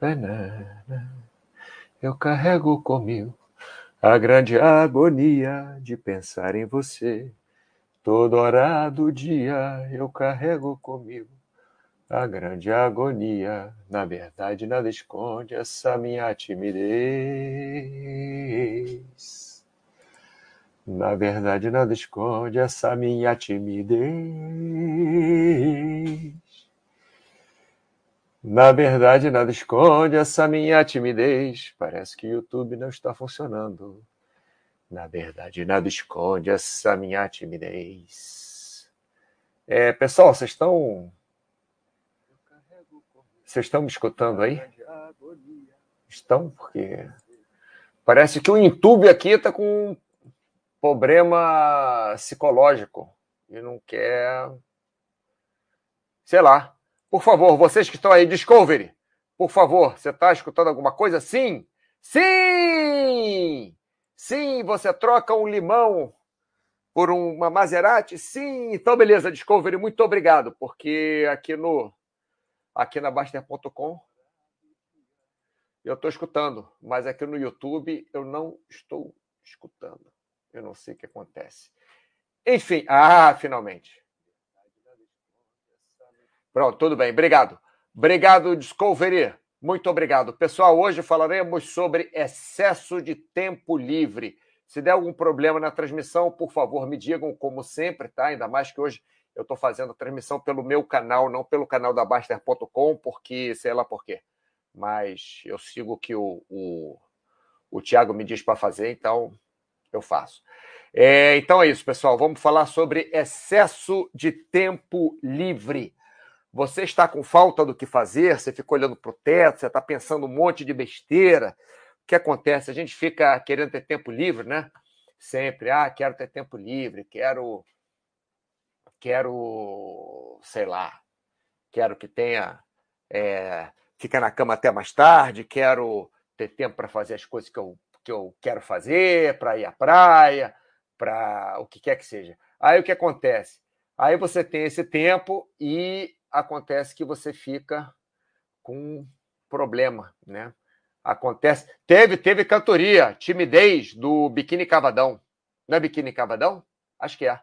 banana. Eu carrego comigo a grande agonia de pensar em você. Toda hora do dia eu carrego comigo a grande agonia. Na verdade, nada esconde essa minha timidez. Na verdade, nada esconde essa minha timidez. Na verdade, nada esconde essa minha timidez. Parece que o YouTube não está funcionando. Na verdade, nada esconde essa minha timidez. É, pessoal, vocês estão. Vocês estão me escutando aí? Estão? Porque. Parece que o YouTube aqui está com um problema psicológico e não quer. Sei lá. Por favor, vocês que estão aí, Discovery, por favor, você está escutando alguma coisa? Sim! Sim! Sim, você troca um limão por uma Maserati? Sim! Então, beleza, Discovery, muito obrigado, porque aqui no aqui na Baster.com eu estou escutando, mas aqui no YouTube eu não estou escutando. Eu não sei o que acontece. Enfim, ah, finalmente. Pronto, tudo bem. Obrigado. Obrigado, Discovery. Muito obrigado. Pessoal, hoje falaremos sobre excesso de tempo livre. Se der algum problema na transmissão, por favor, me digam, como sempre, tá? Ainda mais que hoje eu estou fazendo a transmissão pelo meu canal, não pelo canal da Baster.com, porque sei lá por quê. Mas eu sigo o que o, o, o Tiago me diz para fazer, então eu faço. É, então é isso, pessoal. Vamos falar sobre excesso de tempo livre. Você está com falta do que fazer, você fica olhando para o teto, você está pensando um monte de besteira. O que acontece? A gente fica querendo ter tempo livre, né? Sempre, ah, quero ter tempo livre, quero, quero, sei lá, quero que tenha, é, ficar na cama até mais tarde, quero ter tempo para fazer as coisas que eu, que eu quero fazer, para ir à praia, para o que quer que seja. Aí o que acontece? Aí você tem esse tempo e acontece que você fica com problema, né? Acontece. Teve, teve cantoria, timidez do Biquíni Cavadão. Não é Biquíni Cavadão? Acho que é.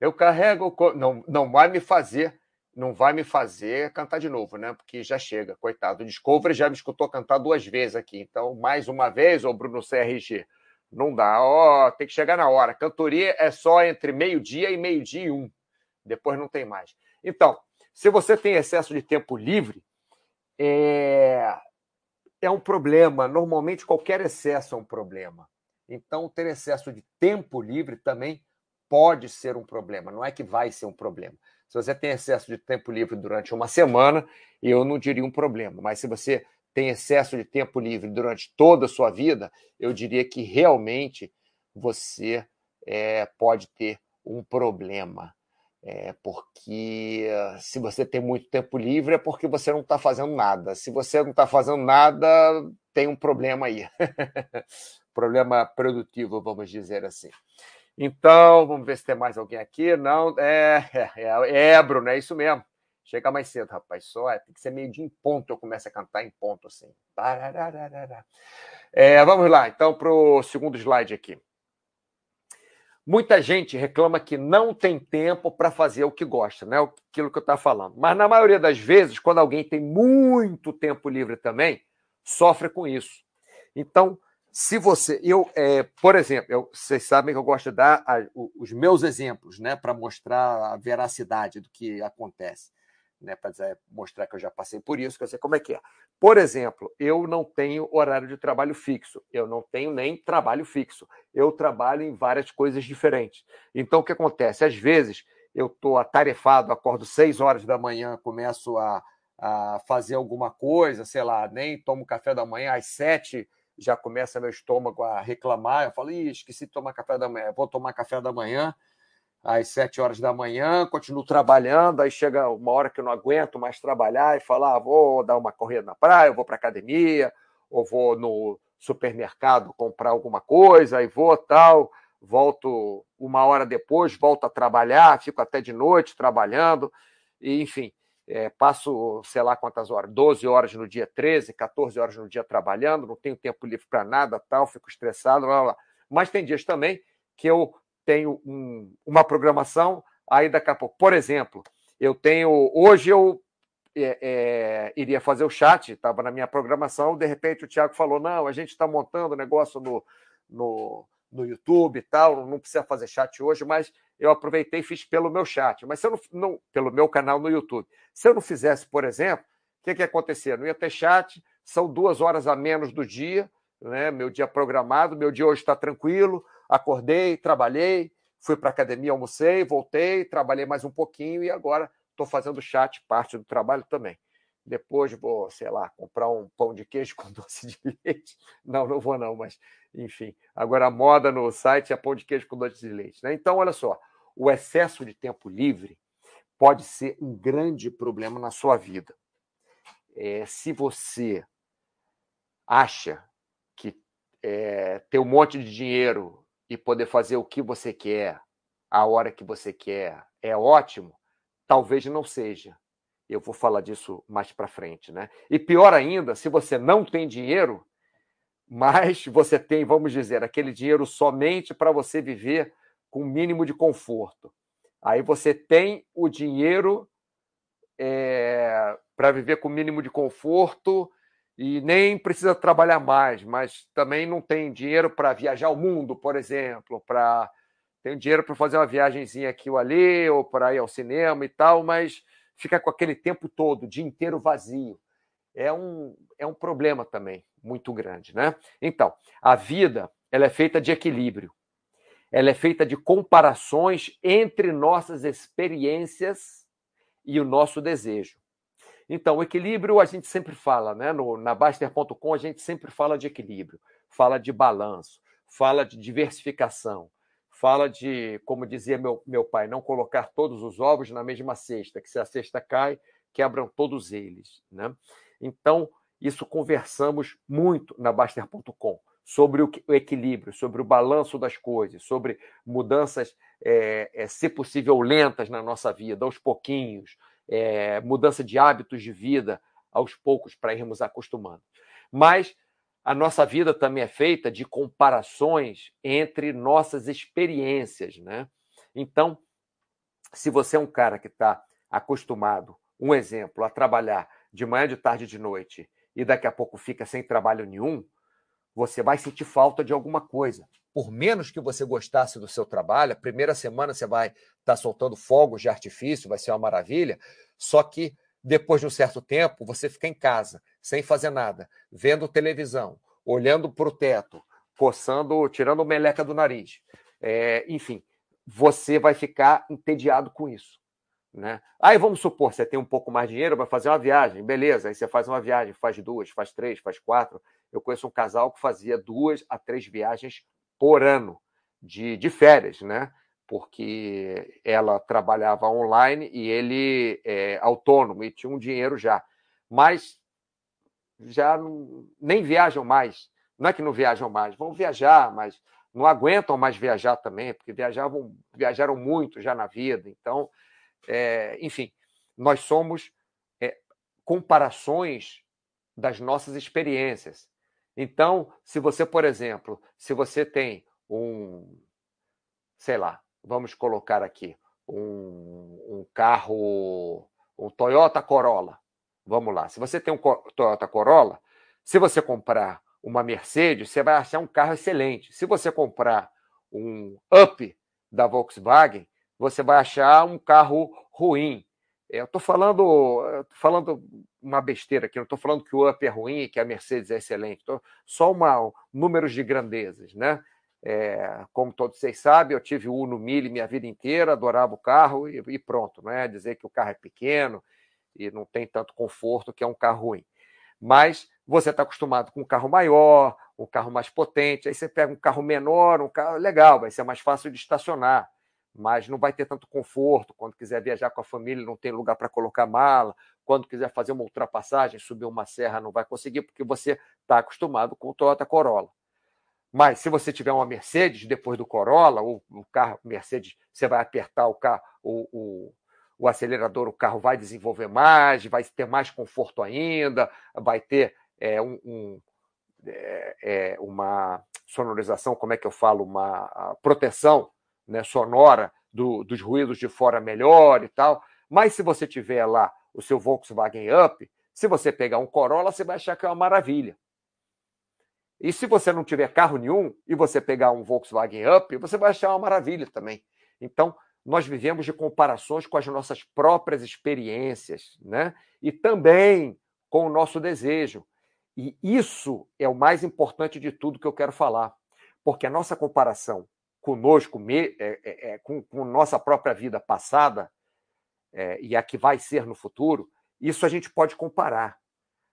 Eu carrego. Não, não vai me fazer. Não vai me fazer cantar de novo, né? Porque já chega, coitado. O Discovery já me escutou cantar duas vezes aqui. Então, mais uma vez, ô Bruno CRG. Não dá. Ó, oh, tem que chegar na hora. Cantoria é só entre meio-dia e meio-dia e um. Depois não tem mais. Então, se você tem excesso de tempo livre, é, é um problema. Normalmente, qualquer excesso é um problema. Então, ter excesso de tempo livre também pode ser um problema. Não é que vai ser um problema. Se você tem excesso de tempo livre durante uma semana, eu não diria um problema. Mas se você tem excesso de tempo livre durante toda a sua vida, eu diria que realmente você é, pode ter um problema. É porque se você tem muito tempo livre é porque você não está fazendo nada. Se você não está fazendo nada, tem um problema aí. problema produtivo, vamos dizer assim. Então, vamos ver se tem mais alguém aqui. Não, é, é, é, Bruno, é isso mesmo. Chega mais cedo, rapaz. Só é, tem que ser meio de em ponto. Eu começo a cantar em ponto assim. É, vamos lá, então, para o segundo slide aqui. Muita gente reclama que não tem tempo para fazer o que gosta, né? Aquilo que eu estava falando. Mas na maioria das vezes, quando alguém tem muito tempo livre também, sofre com isso. Então, se você, eu, é, por exemplo, eu, vocês sabem que eu gosto de dar a, os meus exemplos, né, para mostrar a veracidade do que acontece né, para mostrar que eu já passei por isso, que eu sei como é que é. Por exemplo, eu não tenho horário de trabalho fixo, eu não tenho nem trabalho fixo, eu trabalho em várias coisas diferentes. Então, o que acontece? Às vezes, eu estou atarefado, acordo seis horas da manhã, começo a, a fazer alguma coisa, sei lá, nem tomo café da manhã, às sete já começa meu estômago a reclamar, eu falo, Ih, esqueci de tomar café da manhã, vou tomar café da manhã, às sete horas da manhã, continuo trabalhando, aí chega uma hora que eu não aguento mais trabalhar e falar, ah, vou dar uma corrida na praia, vou para academia, ou vou no supermercado comprar alguma coisa, aí vou tal, volto uma hora depois, volto a trabalhar, fico até de noite trabalhando, e enfim. é, passo, sei lá quantas horas, 12 horas no dia 13, 14 horas no dia trabalhando, não tenho tempo livre para nada, tal, fico estressado, blá, blá. mas tem dias também que eu tenho um, uma programação, aí daqui a pouco, por exemplo, eu tenho, hoje eu é, é, iria fazer o chat, estava na minha programação, de repente o Tiago falou, não, a gente está montando o negócio no, no, no YouTube e tal, não precisa fazer chat hoje, mas eu aproveitei e fiz pelo meu chat, mas se eu não, não, pelo meu canal no YouTube. Se eu não fizesse, por exemplo, o que, que ia acontecer? Não ia ter chat, são duas horas a menos do dia, né? meu dia programado, meu dia hoje está tranquilo, acordei, trabalhei, fui para a academia, almocei, voltei, trabalhei mais um pouquinho e agora estou fazendo chat, parte do trabalho também. Depois vou, sei lá, comprar um pão de queijo com doce de leite. Não, não vou não, mas enfim. Agora a moda no site é pão de queijo com doce de leite. Né? Então, olha só, o excesso de tempo livre pode ser um grande problema na sua vida. É, se você acha que é, ter um monte de dinheiro e poder fazer o que você quer, a hora que você quer, é ótimo, talvez não seja. Eu vou falar disso mais para frente, né? E pior ainda, se você não tem dinheiro, mas você tem, vamos dizer, aquele dinheiro somente para você viver com o mínimo de conforto. Aí você tem o dinheiro é, para viver com o mínimo de conforto e nem precisa trabalhar mais, mas também não tem dinheiro para viajar o mundo, por exemplo, para tem dinheiro para fazer uma viagemzinha aqui ou ali, ou para ir ao cinema e tal, mas fica com aquele tempo todo, o dia inteiro vazio. É um, é um problema também muito grande, né? Então, a vida ela é feita de equilíbrio. Ela é feita de comparações entre nossas experiências e o nosso desejo. Então, o equilíbrio a gente sempre fala, né? No, na Baster.com a gente sempre fala de equilíbrio, fala de balanço, fala de diversificação, fala de, como dizia meu, meu pai, não colocar todos os ovos na mesma cesta, que se a cesta cai, quebram todos eles. Né? Então, isso conversamos muito na Baster.com, sobre o, equilíbrio, sobre o balanço das coisas, sobre mudanças, é, é, se possível, lentas na nossa vida, aos pouquinhos, é, mudança de hábitos de vida aos poucos para irmos acostumando. Mas a nossa vida também é feita de comparações entre nossas experiências, né? Então, se você é um cara que está acostumado, um exemplo, a trabalhar de manhã, de tarde, de noite, e daqui a pouco fica sem trabalho nenhum, você vai sentir falta de alguma coisa. Por menos que você gostasse do seu trabalho, a primeira semana você vai estar tá soltando fogos de artifício, vai ser uma maravilha, só que depois de um certo tempo, você fica em casa, sem fazer nada, vendo televisão, olhando para o teto, coçando, tirando meleca do nariz. É, enfim, você vai ficar entediado com isso. Né? Aí vamos supor, você tem um pouco mais de dinheiro, vai fazer uma viagem, beleza. Aí você faz uma viagem, faz duas, faz três, faz quatro. Eu conheço um casal que fazia duas a três viagens por ano de, de férias, né? porque ela trabalhava online e ele é autônomo e tinha um dinheiro já. Mas já não, nem viajam mais. Não é que não viajam mais, vão viajar, mas não aguentam mais viajar também, porque viajavam, viajaram muito já na vida. Então, é, enfim, nós somos é, comparações das nossas experiências. Então, se você, por exemplo, se você tem um, sei lá, vamos colocar aqui, um, um carro, um Toyota Corolla. Vamos lá. Se você tem um Toyota Corolla, se você comprar uma Mercedes, você vai achar um carro excelente. Se você comprar um Up da Volkswagen, você vai achar um carro ruim. Eu estou falando, falando uma besteira aqui, não estou falando que o Up é ruim e que a Mercedes é excelente. Tô, só uma, números de grandezas, né? É, como todos vocês sabem, eu tive o Uno Mille minha vida inteira, adorava o carro e, e, pronto, não é dizer que o carro é pequeno e não tem tanto conforto que é um carro ruim. Mas você está acostumado com um carro maior, um carro mais potente, aí você pega um carro menor, um carro legal, vai ser mais fácil de estacionar, mas não vai ter tanto conforto. Quando quiser viajar com a família, não tem lugar para colocar mala. Quando quiser fazer uma ultrapassagem, subir uma serra, não vai conseguir, porque você está acostumado com o Toyota Corolla. Mas se você tiver uma Mercedes depois do Corolla, ou o carro Mercedes, você vai apertar o, carro, o, o, o acelerador, o carro vai desenvolver mais, vai ter mais conforto ainda, vai ter é, um, um é, é, uma sonorização, como é que eu falo, uma proteção né, sonora do, dos ruídos de fora melhor e tal. Mas se você tiver lá o seu Volkswagen Up, se você pegar um Corolla, você vai achar que é uma maravilha. E se você não tiver carro nenhum e você pegar um Volkswagen Up, você vai achar uma maravilha também. Então, nós vivemos de comparações com as nossas próprias experiências, né? E também com o nosso desejo. E isso é o mais importante de tudo que eu quero falar, porque a nossa comparação conosco, é, é, é, com, com nossa própria vida passada é, e a que vai ser no futuro, isso a gente pode comparar.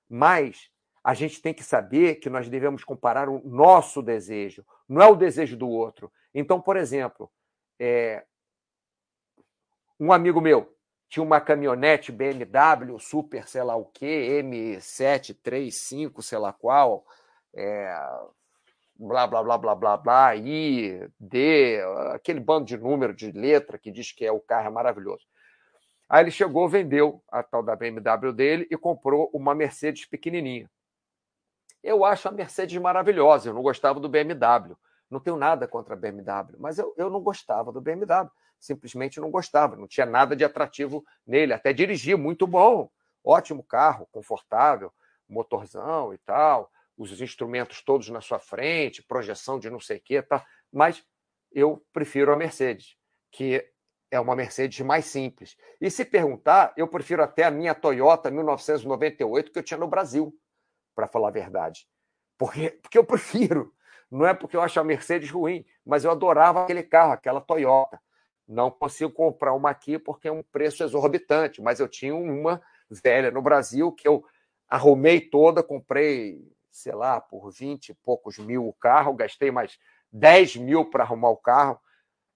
Mas a gente tem que saber que nós devemos comparar o nosso desejo, não é o desejo do outro. Então, por exemplo, é, um amigo meu tinha uma caminhonete BMW Super, sei lá o quê, M735, sei lá qual, é, blá, blá, blá, blá, blá, blá, I, D, aquele bando de número, de letra que diz que é o carro é maravilhoso. Aí ele chegou, vendeu a tal da BMW dele e comprou uma Mercedes pequenininha. Eu acho a Mercedes maravilhosa, eu não gostava do BMW. Não tenho nada contra a BMW, mas eu, eu não gostava do BMW. Simplesmente não gostava, não tinha nada de atrativo nele. Até dirigia muito bom, ótimo carro, confortável, motorzão e tal, os instrumentos todos na sua frente, projeção de não sei o que, tá? mas eu prefiro a Mercedes, que é uma Mercedes mais simples. E se perguntar, eu prefiro até a minha Toyota 1998 que eu tinha no Brasil para falar a verdade. Porque, porque eu prefiro. Não é porque eu acho a Mercedes ruim, mas eu adorava aquele carro, aquela Toyota. Não consigo comprar uma aqui porque é um preço exorbitante, mas eu tinha uma velha no Brasil que eu arrumei toda, comprei, sei lá, por 20 e poucos mil o carro, gastei mais 10 mil para arrumar o carro.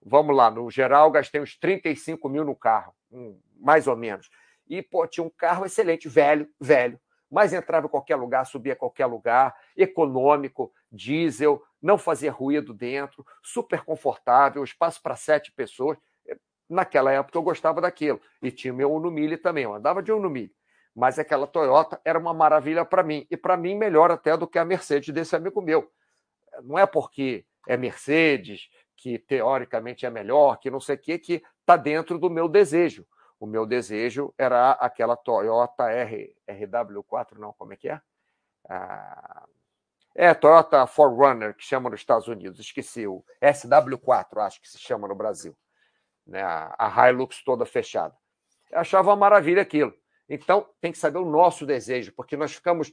Vamos lá, no geral, gastei uns 35 mil no carro, mais ou menos. E, pô, tinha um carro excelente, velho, velho, mas entrava em qualquer lugar, subia a qualquer lugar, econômico, diesel, não fazia ruído dentro, super confortável, espaço para sete pessoas. Naquela época eu gostava daquilo. E tinha meu Uno Mille também, eu andava de Uno Mille. Mas aquela Toyota era uma maravilha para mim. E para mim, melhor até do que a Mercedes desse amigo meu. Não é porque é Mercedes, que teoricamente é melhor, que não sei o quê, que está dentro do meu desejo. O meu desejo era aquela Toyota R, RW4, não, como é que é? Ah, é, Toyota 4Runner, que chama nos Estados Unidos, esqueci, o SW4, acho que se chama no Brasil. Né? A Hilux toda fechada. Eu achava uma maravilha aquilo. Então, tem que saber o nosso desejo, porque nós ficamos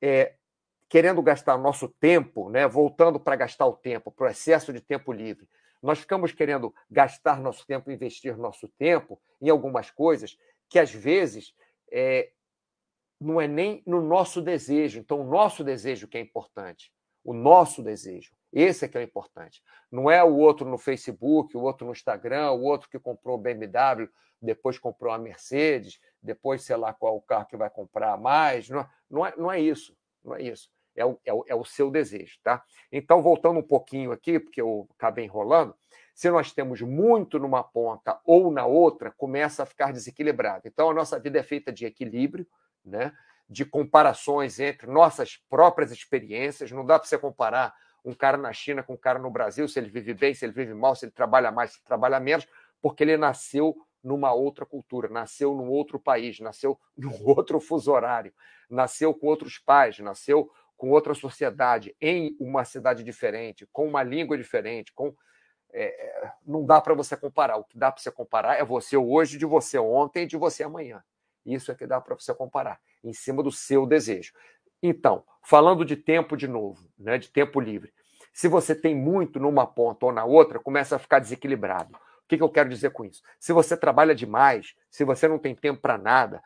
é, querendo gastar nosso tempo, né? voltando para gastar o tempo, para o excesso de tempo livre. Nós ficamos querendo gastar nosso tempo, investir nosso tempo em algumas coisas que às vezes é, não é nem no nosso desejo. Então, o nosso desejo que é importante. O nosso desejo. Esse é que é o importante. Não é o outro no Facebook, o outro no Instagram, o outro que comprou BMW, depois comprou a Mercedes, depois sei lá qual o carro que vai comprar mais. Não, não, é, não é isso. Não é isso é o, é o, é o seu desejo, tá? Então, voltando um pouquinho aqui, porque eu acabei enrolando, se nós temos muito numa ponta ou na outra, começa a ficar desequilibrado. Então, a nossa vida é feita de equilíbrio, né? de comparações entre nossas próprias experiências. Não dá para você comparar um cara na China com um cara no Brasil, se ele vive bem, se ele vive mal, se ele trabalha mais, se trabalha menos, porque ele nasceu numa outra cultura, nasceu num outro país, nasceu num outro fuso horário, nasceu com outros pais, nasceu com outra sociedade, em uma cidade diferente, com uma língua diferente, com é, não dá para você comparar. O que dá para você comparar é você hoje, de você ontem e de você amanhã. Isso é que dá para você comparar, em cima do seu desejo. Então, falando de tempo de novo, né, de tempo livre. Se você tem muito numa ponta ou na outra, começa a ficar desequilibrado. O que, que eu quero dizer com isso? Se você trabalha demais, se você não tem tempo para nada,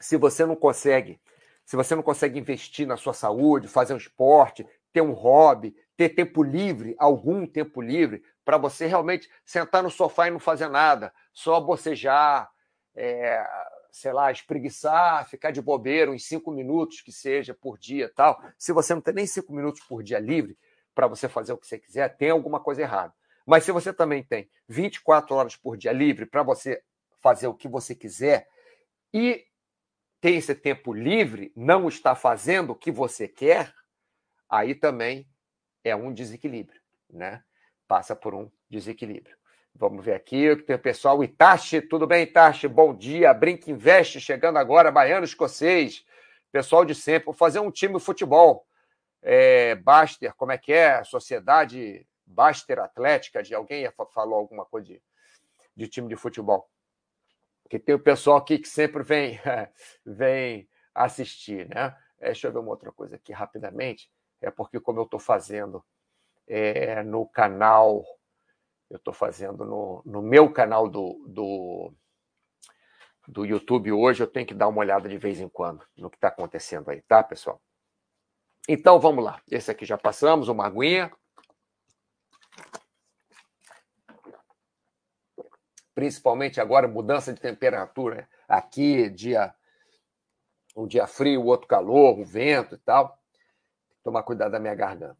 se você não consegue, se você não consegue investir na sua saúde, fazer um esporte, ter um hobby, ter tempo livre, algum tempo livre, para você realmente sentar no sofá e não fazer nada, só bocejar, é, sei lá, espreguiçar, ficar de bobeira uns cinco minutos que seja por dia tal. Se você não tem nem cinco minutos por dia livre para você fazer o que você quiser, tem alguma coisa errada. Mas se você também tem 24 horas por dia livre para você fazer o que você quiser e tem esse tempo livre, não está fazendo o que você quer, aí também é um desequilíbrio, né? Passa por um desequilíbrio. Vamos ver aqui, tem o pessoal Itachi, tudo bem, Itachi? Bom dia, Brinca Investe, chegando agora, Baiano Escocês, pessoal de sempre, vou fazer um time de futebol. É, Baster, como é que é? Sociedade Baster Atlética, de alguém falou alguma coisa de, de time de futebol. Que tem o pessoal aqui que sempre vem, vem assistir, né? É, deixa eu ver uma outra coisa aqui rapidamente. É porque, como eu estou fazendo é, no canal, eu estou fazendo no, no meu canal do, do, do YouTube hoje, eu tenho que dar uma olhada de vez em quando no que está acontecendo aí, tá, pessoal? Então, vamos lá. Esse aqui já passamos, uma aguinha. Principalmente agora, mudança de temperatura. Aqui, dia um dia frio, o outro calor, o vento e tal. Tomar cuidado da minha garganta.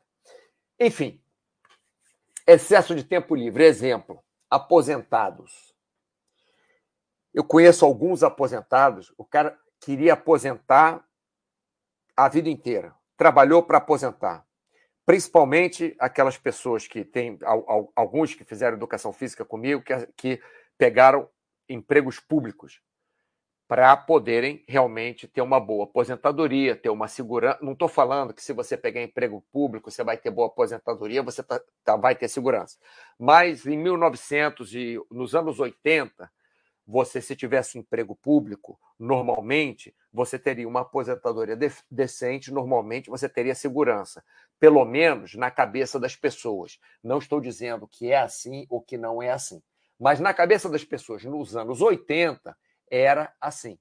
Enfim, excesso de tempo livre. Exemplo, aposentados. Eu conheço alguns aposentados, o cara queria aposentar a vida inteira, trabalhou para aposentar. Principalmente aquelas pessoas que têm, alguns que fizeram educação física comigo, que, que pegaram empregos públicos para poderem realmente ter uma boa aposentadoria, ter uma segurança. Não estou falando que se você pegar emprego público você vai ter boa aposentadoria, você tá, tá, vai ter segurança. Mas em 1900 e nos anos 80, você se tivesse emprego público, normalmente você teria uma aposentadoria de decente, normalmente você teria segurança, pelo menos na cabeça das pessoas. Não estou dizendo que é assim ou que não é assim, mas na cabeça das pessoas nos anos 80 era assim.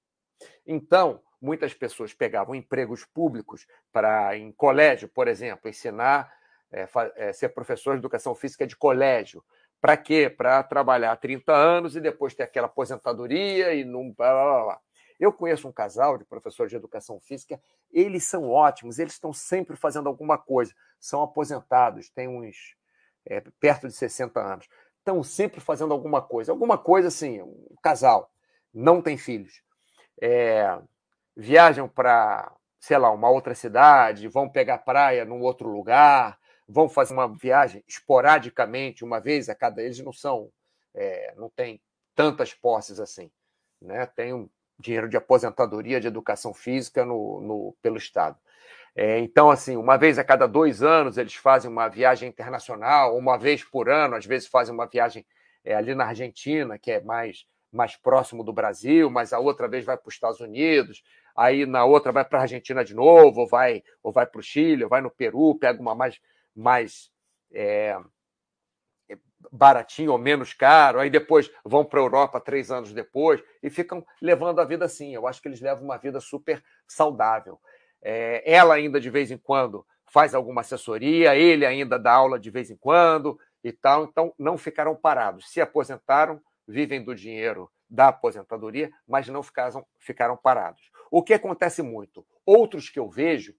Então, muitas pessoas pegavam empregos públicos para, em colégio, por exemplo, ensinar, é, é, ser professor de educação física de colégio. Para quê? Para trabalhar 30 anos e depois ter aquela aposentadoria e não. Blá, blá, blá. Eu conheço um casal de professores de educação física, eles são ótimos, eles estão sempre fazendo alguma coisa. São aposentados, têm uns é, perto de 60 anos. Estão sempre fazendo alguma coisa. Alguma coisa assim, um casal não tem filhos, é, viajam para, sei lá, uma outra cidade, vão pegar praia num outro lugar, vão fazer uma viagem esporadicamente, uma vez a cada. Eles não são, é, não tem tantas posses assim, né? Tem um dinheiro de aposentadoria de educação física no, no pelo Estado. É, então, assim, uma vez a cada dois anos eles fazem uma viagem internacional, uma vez por ano, às vezes fazem uma viagem é, ali na Argentina, que é mais mais próximo do Brasil, mas a outra vez vai para os Estados Unidos, aí na outra vai para a Argentina de novo, ou vai, ou vai para o Chile, ou vai no Peru, pega uma mais, mais é, baratinho ou menos caro, aí depois vão para a Europa três anos depois e ficam levando a vida assim. Eu acho que eles levam uma vida super saudável. É, ela ainda de vez em quando faz alguma assessoria, ele ainda dá aula de vez em quando e tal, então não ficaram parados. Se aposentaram, vivem do dinheiro da aposentadoria, mas não ficaram, ficaram parados. O que acontece muito? Outros que eu vejo,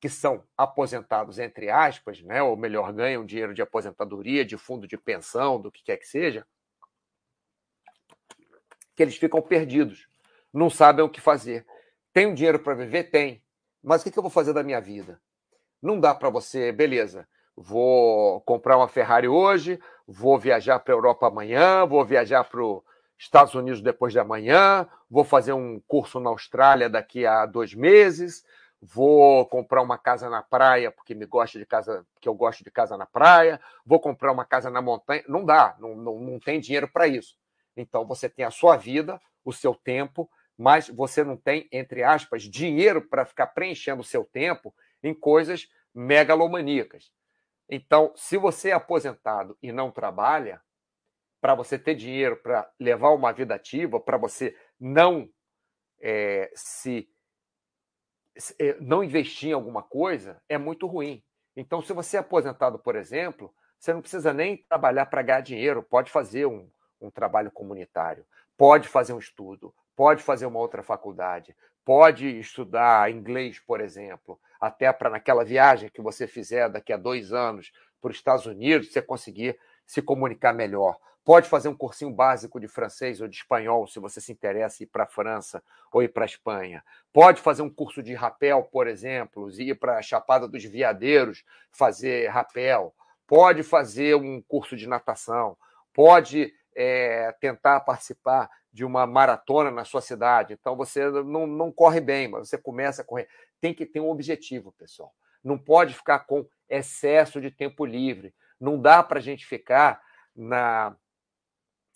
que são aposentados, entre aspas, né, ou melhor, ganham dinheiro de aposentadoria, de fundo de pensão, do que quer que seja, que eles ficam perdidos, não sabem o que fazer. Tem dinheiro para viver? Tem. Mas o que eu vou fazer da minha vida? Não dá para você, beleza, vou comprar uma Ferrari hoje, vou viajar para a Europa amanhã, vou viajar para os Estados Unidos depois de amanhã, vou fazer um curso na Austrália daqui a dois meses, vou comprar uma casa na praia porque me gosta de casa, porque eu gosto de casa na praia, vou comprar uma casa na montanha. Não dá, não, não, não tem dinheiro para isso. Então você tem a sua vida, o seu tempo, mas você não tem, entre aspas, dinheiro para ficar preenchendo o seu tempo em coisas megalomaníacas. Então, se você é aposentado e não trabalha, para você ter dinheiro para levar uma vida ativa, para você não é, se é, não investir em alguma coisa, é muito ruim. Então, se você é aposentado, por exemplo, você não precisa nem trabalhar para ganhar dinheiro, pode fazer um, um trabalho comunitário, pode fazer um estudo, pode fazer uma outra faculdade, pode estudar inglês, por exemplo, até para naquela viagem que você fizer daqui a dois anos para os Estados Unidos, você conseguir se comunicar melhor. Pode fazer um cursinho básico de francês ou de espanhol, se você se interessa ir para a França ou ir para a Espanha. Pode fazer um curso de rapel, por exemplo, ir para a Chapada dos Veadeiros fazer rapel. Pode fazer um curso de natação. Pode é, tentar participar de uma maratona na sua cidade. Então você não, não corre bem, mas você começa a correr. Tem que ter um objetivo, pessoal. Não pode ficar com excesso de tempo livre. Não dá para a gente ficar na,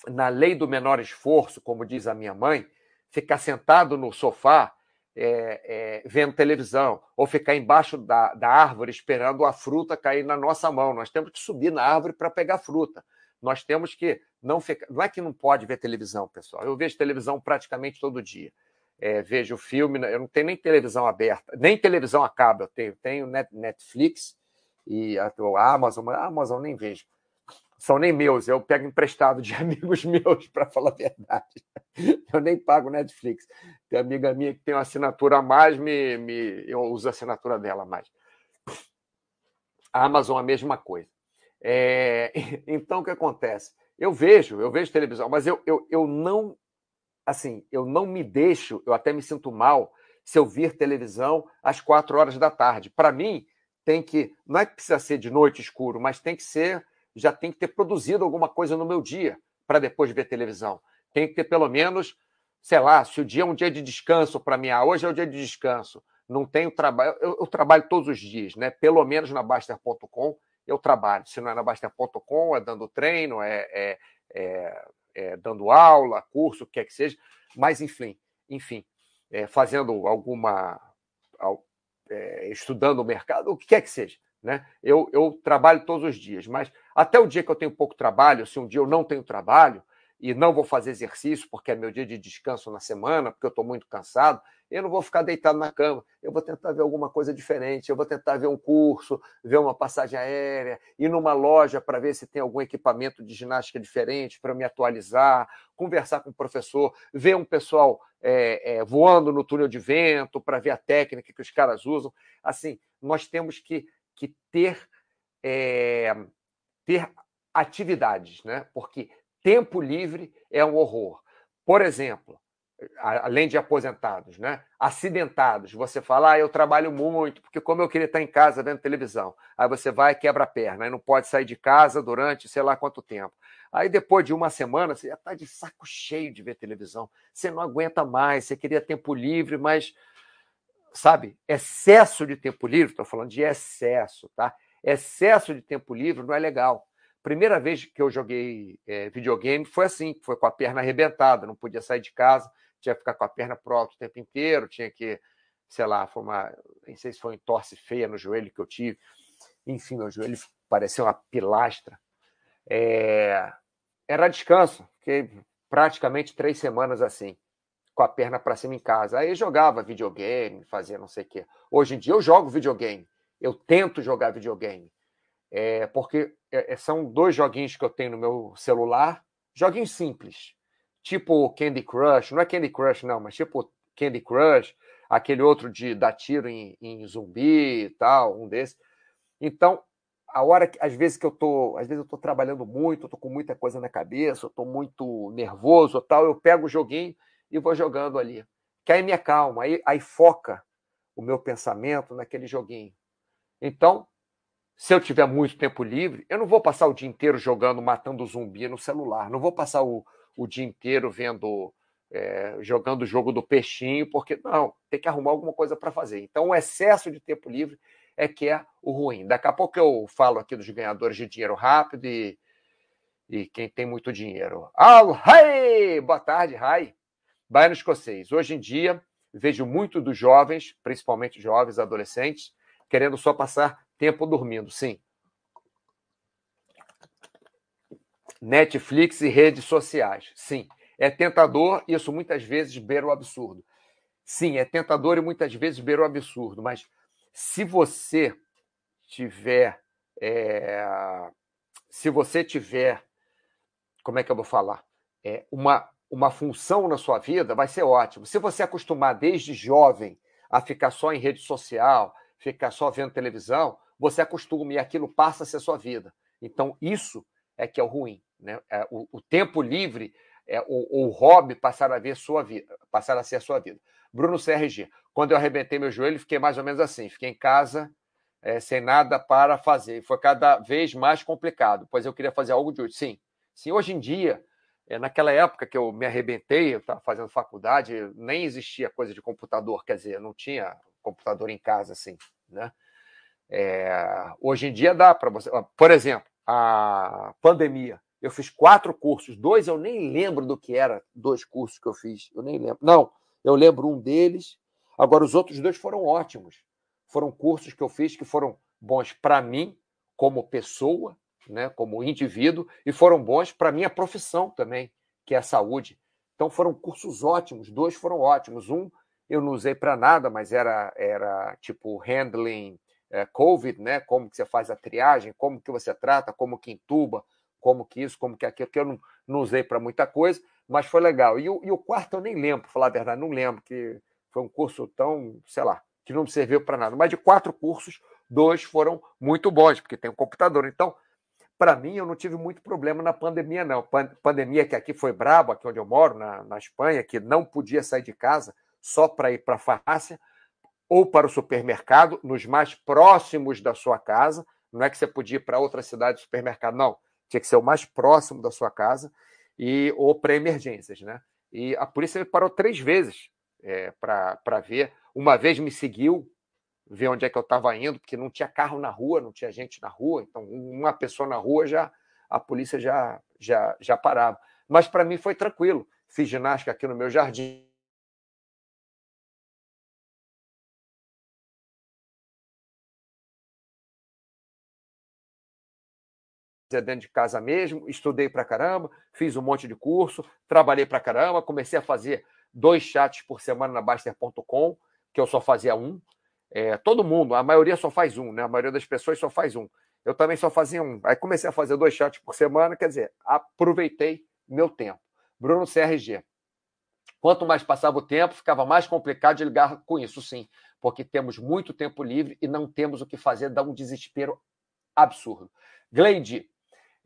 na lei do menor esforço, como diz a minha mãe, ficar sentado no sofá é, é, vendo televisão, ou ficar embaixo da, da árvore esperando a fruta cair na nossa mão. Nós temos que subir na árvore para pegar fruta. Nós temos que não ficar. Não é que não pode ver televisão, pessoal. Eu vejo televisão praticamente todo dia. É, vejo filme, eu não tenho nem televisão aberta, nem televisão a cabo eu tenho. Tenho Netflix e a, a Amazon, a Amazon nem vejo são nem meus, eu pego emprestado de amigos meus, para falar a verdade. Eu nem pago Netflix. Tem amiga minha que tem uma assinatura a mais, me, me, eu uso a assinatura dela a mais. A Amazon a mesma coisa. É, então, o que acontece? Eu vejo, eu vejo televisão, mas eu, eu, eu não, assim, eu não me deixo, eu até me sinto mal se eu vir televisão às quatro horas da tarde. Para mim, tem que, não é que precisa ser de noite escuro, mas tem que ser já tem que ter produzido alguma coisa no meu dia para depois ver televisão. Tem que ter pelo menos, sei lá, se o dia é um dia de descanso para mim, ah, hoje é o dia de descanso, não tenho trabalho, eu, eu, trabalho todos os dias, né? Pelo menos na Baster.com eu trabalho. Se não é na Baster.com, é dando treino, é, é, é, é, dando aula, curso, o que quer que seja, mas enfim, enfim, é, fazendo alguma. É, estudando o mercado, o que quer que seja. Né? Eu, eu trabalho todos os dias, mas até o dia que eu tenho pouco trabalho, se um dia eu não tenho trabalho e não vou fazer exercício porque é meu dia de descanso na semana, porque eu estou muito cansado, eu não vou ficar deitado na cama. Eu vou tentar ver alguma coisa diferente, eu vou tentar ver um curso, ver uma passagem aérea, ir numa loja para ver se tem algum equipamento de ginástica diferente para me atualizar, conversar com o professor, ver um pessoal é, é, voando no túnel de vento para ver a técnica que os caras usam. Assim, nós temos que que ter, é, ter atividades, né? porque tempo livre é um horror. Por exemplo, além de aposentados, né? acidentados, você fala, ah, eu trabalho muito, porque como eu queria estar em casa vendo televisão, aí você vai e quebra a perna, e não pode sair de casa durante sei lá quanto tempo. Aí depois de uma semana, você já está de saco cheio de ver televisão, você não aguenta mais, você queria tempo livre, mas sabe, excesso de tempo livre, estou falando de excesso, tá? Excesso de tempo livre não é legal. Primeira vez que eu joguei é, videogame foi assim, foi com a perna arrebentada, não podia sair de casa, tinha que ficar com a perna pro o tempo inteiro, tinha que, sei lá, foi uma, nem sei se foi uma torce feia no joelho que eu tive, enfim, meu joelho parecia uma pilastra. É, era descanso, fiquei praticamente três semanas assim com a perna para cima em casa. Aí jogava videogame, fazia não sei o quê. Hoje em dia eu jogo videogame. Eu tento jogar videogame. É, porque é, é, são dois joguinhos que eu tenho no meu celular, joguinhos simples, tipo Candy Crush, não é Candy Crush não, mas tipo Candy Crush, aquele outro de dar tiro em, em zumbi e tal, um desses. Então, a hora às vezes que eu tô, às vezes eu tô trabalhando muito, eu tô com muita coisa na cabeça, eu tô muito nervoso, tal, eu pego o joguinho e vou jogando ali. Que aí me acalma, aí, aí foca o meu pensamento naquele joguinho. Então, se eu tiver muito tempo livre, eu não vou passar o dia inteiro jogando, matando zumbi no celular. Não vou passar o, o dia inteiro vendo, é, jogando o jogo do peixinho, porque não, tem que arrumar alguma coisa para fazer. Então, o excesso de tempo livre é que é o ruim. Daqui a pouco eu falo aqui dos ganhadores de dinheiro rápido e, e quem tem muito dinheiro. Al, hey! Boa tarde, Rai. Baiano escocês. Hoje em dia, vejo muito dos jovens, principalmente jovens adolescentes, querendo só passar tempo dormindo. Sim. Netflix e redes sociais. Sim. É tentador, isso muitas vezes beira o absurdo. Sim, é tentador e muitas vezes beira o absurdo, mas se você tiver. É, se você tiver. Como é que eu vou falar? É, uma uma função na sua vida, vai ser ótimo. Se você acostumar desde jovem a ficar só em rede social, ficar só vendo televisão, você acostuma e aquilo passa a ser sua vida. Então, isso é que é o ruim. Né? É, o, o, tempo livre, é, o, o hobby passar a ver sua vida, passar a ser a sua vida. Bruno CRG, quando eu arrebentei meu joelho, fiquei mais ou menos assim, fiquei em casa é, sem nada para fazer. Foi cada vez mais complicado, pois eu queria fazer algo de útil. Sim, sim. Hoje em dia, é, naquela época que eu me arrebentei, eu estava fazendo faculdade, nem existia coisa de computador, quer dizer, não tinha computador em casa assim, né? É, hoje em dia dá para você. Por exemplo, a pandemia. Eu fiz quatro cursos, dois eu nem lembro do que era, dois cursos que eu fiz, eu nem lembro. Não, eu lembro um deles. Agora, os outros dois foram ótimos. Foram cursos que eu fiz que foram bons para mim, como pessoa, né, como indivíduo, e foram bons para minha profissão também, que é a saúde. Então, foram cursos ótimos, dois foram ótimos. Um eu não usei para nada, mas era, era tipo handling é, COVID, né? Como que você faz a triagem, como que você trata, como que entuba, como que isso, como que aquilo, que eu não, não usei para muita coisa, mas foi legal. E o, e o quarto eu nem lembro, para falar a verdade, não lembro, que foi um curso tão, sei lá, que não serviu para nada. Mas de quatro cursos, dois foram muito bons, porque tem um computador. Então, para mim, eu não tive muito problema na pandemia, não. Pandemia que aqui foi brabo, aqui onde eu moro, na, na Espanha, que não podia sair de casa só para ir para a farmácia ou para o supermercado, nos mais próximos da sua casa. Não é que você podia ir para outra cidade supermercado, não. Tinha que ser o mais próximo da sua casa e ou para emergências, né? E a polícia parou três vezes é, para ver. Uma vez me seguiu, ver onde é que eu estava indo, porque não tinha carro na rua, não tinha gente na rua. Então, uma pessoa na rua já a polícia já já já parava. Mas para mim foi tranquilo. Fiz ginástica aqui no meu jardim, dentro de casa mesmo, estudei pra caramba, fiz um monte de curso, trabalhei pra caramba, comecei a fazer dois chats por semana na Baster.com, que eu só fazia um. É, todo mundo, a maioria só faz um, né? A maioria das pessoas só faz um. Eu também só fazia um. Aí comecei a fazer dois chats por semana, quer dizer, aproveitei meu tempo. Bruno CRG. Quanto mais passava o tempo, ficava mais complicado de ligar com isso, sim, porque temos muito tempo livre e não temos o que fazer, dá um desespero absurdo. Gleide,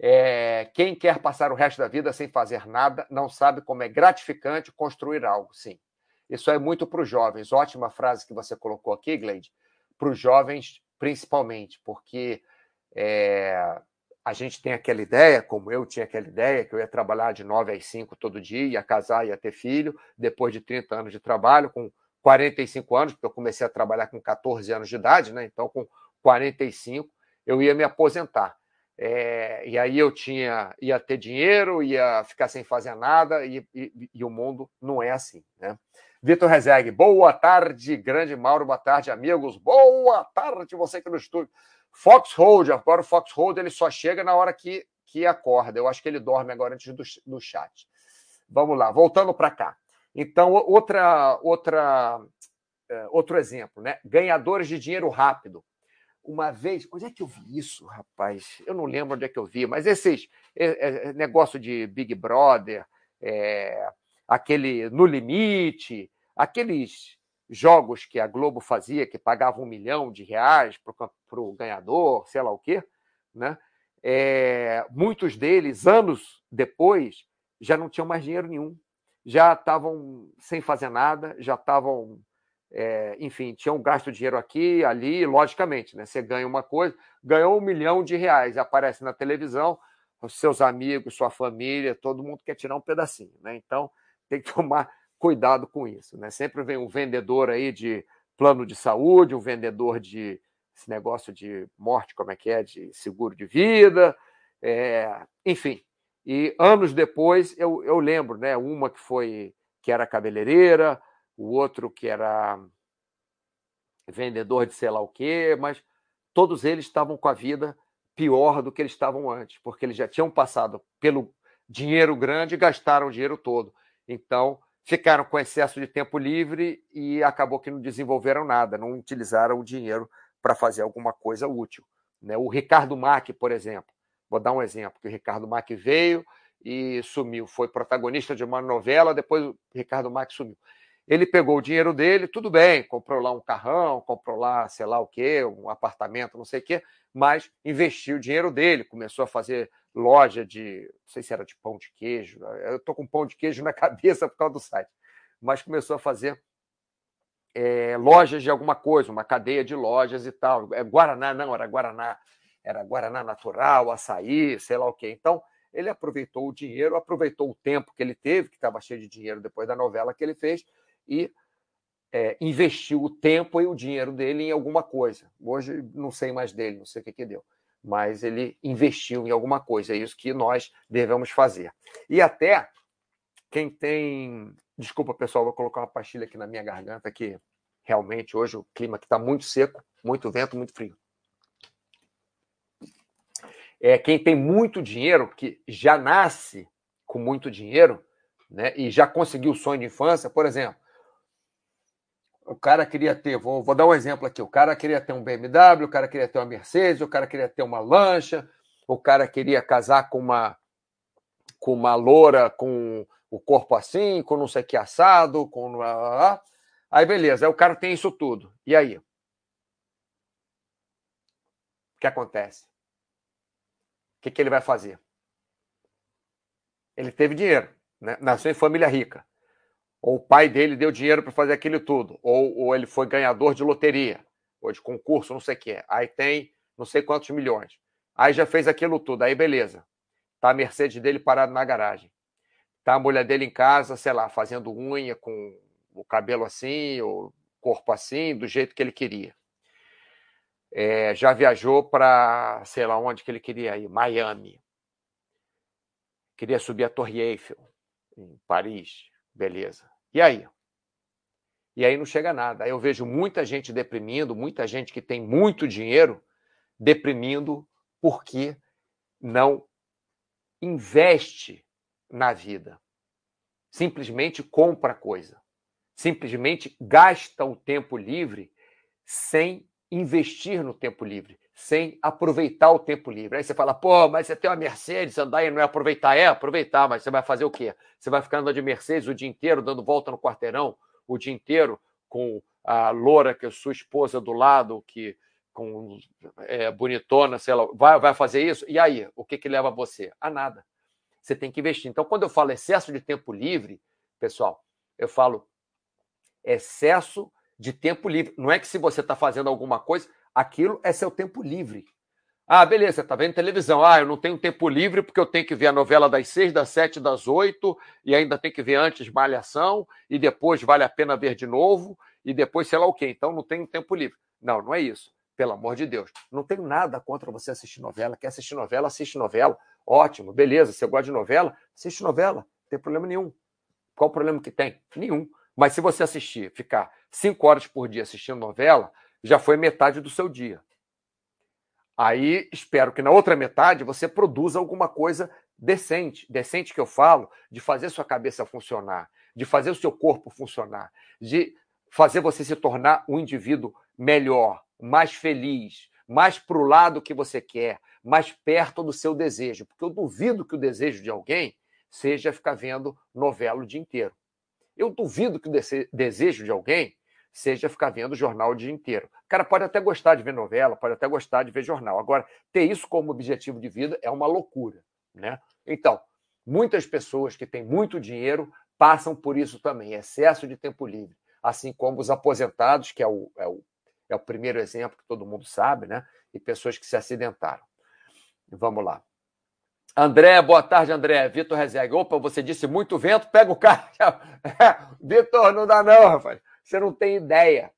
é, quem quer passar o resto da vida sem fazer nada não sabe como é gratificante construir algo, sim. Isso é muito para os jovens. Ótima frase que você colocou aqui, Gleide. Para os jovens, principalmente, porque é, a gente tem aquela ideia, como eu tinha aquela ideia, que eu ia trabalhar de 9 às 5 todo dia, ia casar, ia ter filho, depois de 30 anos de trabalho, com 45 anos, porque eu comecei a trabalhar com 14 anos de idade, né? Então, com 45, eu ia me aposentar. É, e aí eu tinha ia ter dinheiro, ia ficar sem fazer nada, e, e, e o mundo não é assim. Né? Vitor Rezegue, boa tarde, grande Mauro, boa tarde, amigos. Boa tarde, você que no estúdio. Foxhold, agora o Foxhold ele só chega na hora que, que acorda. Eu acho que ele dorme agora antes do, do chat. Vamos lá, voltando para cá. Então, outra, outra, é, outro exemplo, né? Ganhadores de dinheiro rápido uma vez. Onde é que eu vi isso, rapaz? Eu não lembro onde é que eu vi, mas esses é, é, negócio de Big Brother, é, aquele No Limite, aqueles jogos que a Globo fazia, que pagava um milhão de reais para o ganhador, sei lá o quê, né? É, muitos deles, anos depois, já não tinham mais dinheiro nenhum. Já estavam sem fazer nada, já estavam é, enfim, tinham gasto dinheiro aqui, ali, logicamente, né? Você ganha uma coisa, ganhou um milhão de reais, aparece na televisão, os seus amigos, sua família, todo mundo quer tirar um pedacinho, né? Então tem que tomar cuidado com isso, né? Sempre vem um vendedor aí de plano de saúde, um vendedor de esse negócio de morte, como é que é, de seguro de vida, é, enfim. E anos depois eu, eu lembro, né? Uma que foi que era cabeleireira, o outro que era vendedor de sei lá o quê, mas todos eles estavam com a vida pior do que eles estavam antes, porque eles já tinham passado pelo dinheiro grande e gastaram o dinheiro todo. Então, ficaram com excesso de tempo livre e acabou que não desenvolveram nada, não utilizaram o dinheiro para fazer alguma coisa útil. Né? O Ricardo Mack, por exemplo, vou dar um exemplo, que o Ricardo Mack veio e sumiu, foi protagonista de uma novela, depois o Ricardo Mack sumiu. Ele pegou o dinheiro dele, tudo bem, comprou lá um carrão, comprou lá, sei lá o quê, um apartamento, não sei o quê, mas investiu o dinheiro dele, começou a fazer loja de, não sei se era de pão de queijo, eu estou com pão de queijo na cabeça por causa do site, mas começou a fazer é, lojas de alguma coisa, uma cadeia de lojas e tal. É Guaraná, não, era Guaraná, era Guaraná Natural, açaí, sei lá o quê. Então, ele aproveitou o dinheiro, aproveitou o tempo que ele teve, que estava cheio de dinheiro depois da novela que ele fez, e é, investiu o tempo e o dinheiro dele em alguma coisa. Hoje não sei mais dele, não sei o que, que deu, mas ele investiu em alguma coisa. É isso que nós devemos fazer. E até quem tem. Desculpa, pessoal, vou colocar uma pastilha aqui na minha garganta, que realmente hoje o clima está muito seco, muito vento, muito frio. É, quem tem muito dinheiro, que já nasce com muito dinheiro, né, e já conseguiu o sonho de infância, por exemplo, o cara queria ter, vou, vou dar um exemplo aqui, o cara queria ter um BMW, o cara queria ter uma Mercedes, o cara queria ter uma lancha, o cara queria casar com uma com uma loura com o corpo assim, com não sei que assado, com aí beleza, aí o cara tem isso tudo. E aí? O que acontece? O que, que ele vai fazer? Ele teve dinheiro, né? nasceu em família rica ou o pai dele deu dinheiro para fazer aquilo tudo, ou, ou, ele foi ganhador de loteria, ou de concurso, não sei o que é. Aí tem não sei quantos milhões. Aí já fez aquilo tudo, aí beleza. Tá a Mercedes dele parado na garagem. Tá a mulher dele em casa, sei lá, fazendo unha com o cabelo assim, o corpo assim, do jeito que ele queria. É, já viajou para, sei lá onde que ele queria ir, Miami. Queria subir a Torre Eiffel, em Paris. Beleza. E aí? E aí não chega nada. Aí eu vejo muita gente deprimindo, muita gente que tem muito dinheiro deprimindo porque não investe na vida. Simplesmente compra coisa. Simplesmente gasta o tempo livre sem investir no tempo livre, sem aproveitar o tempo livre. Aí você fala, pô, mas você tem uma Mercedes, andar e não é aproveitar? É, aproveitar, mas você vai fazer o quê? Você vai ficar andando de Mercedes o dia inteiro, dando volta no quarteirão, o dia inteiro, com a loura, que é sua esposa do lado, que com é, bonitona, sei lá, vai, vai fazer isso? E aí, o que, que leva você? A nada. Você tem que investir. Então, quando eu falo excesso de tempo livre, pessoal, eu falo excesso de tempo livre. Não é que se você está fazendo alguma coisa, aquilo é seu tempo livre. Ah, beleza, está vendo televisão. Ah, eu não tenho tempo livre porque eu tenho que ver a novela das seis, das sete, das oito, e ainda tem que ver antes Malhação, e depois vale a pena ver de novo, e depois sei lá o quê. Então não tenho tempo livre. Não, não é isso. Pelo amor de Deus. Não tenho nada contra você assistir novela. Quer assistir novela? Assiste novela. Ótimo, beleza. Você gosta de novela? Assiste novela. Não tem problema nenhum. Qual o problema que tem? Nenhum. Mas se você assistir, ficar cinco horas por dia assistindo novela, já foi metade do seu dia. Aí espero que na outra metade você produza alguma coisa decente. Decente que eu falo, de fazer sua cabeça funcionar, de fazer o seu corpo funcionar, de fazer você se tornar um indivíduo melhor, mais feliz, mais para o lado que você quer, mais perto do seu desejo. Porque eu duvido que o desejo de alguém seja ficar vendo novela o dia inteiro. Eu duvido que o desejo de alguém seja ficar vendo jornal o dia inteiro. O cara pode até gostar de ver novela, pode até gostar de ver jornal. Agora, ter isso como objetivo de vida é uma loucura, né? Então, muitas pessoas que têm muito dinheiro passam por isso também, excesso de tempo livre. Assim como os aposentados, que é o, é o, é o primeiro exemplo que todo mundo sabe, né? E pessoas que se acidentaram. Vamos lá. André, boa tarde, André. Vitor Rezeg. Opa, você disse muito vento, pega o carro. Vitor, não dá não, rapaz. Você não tem ideia.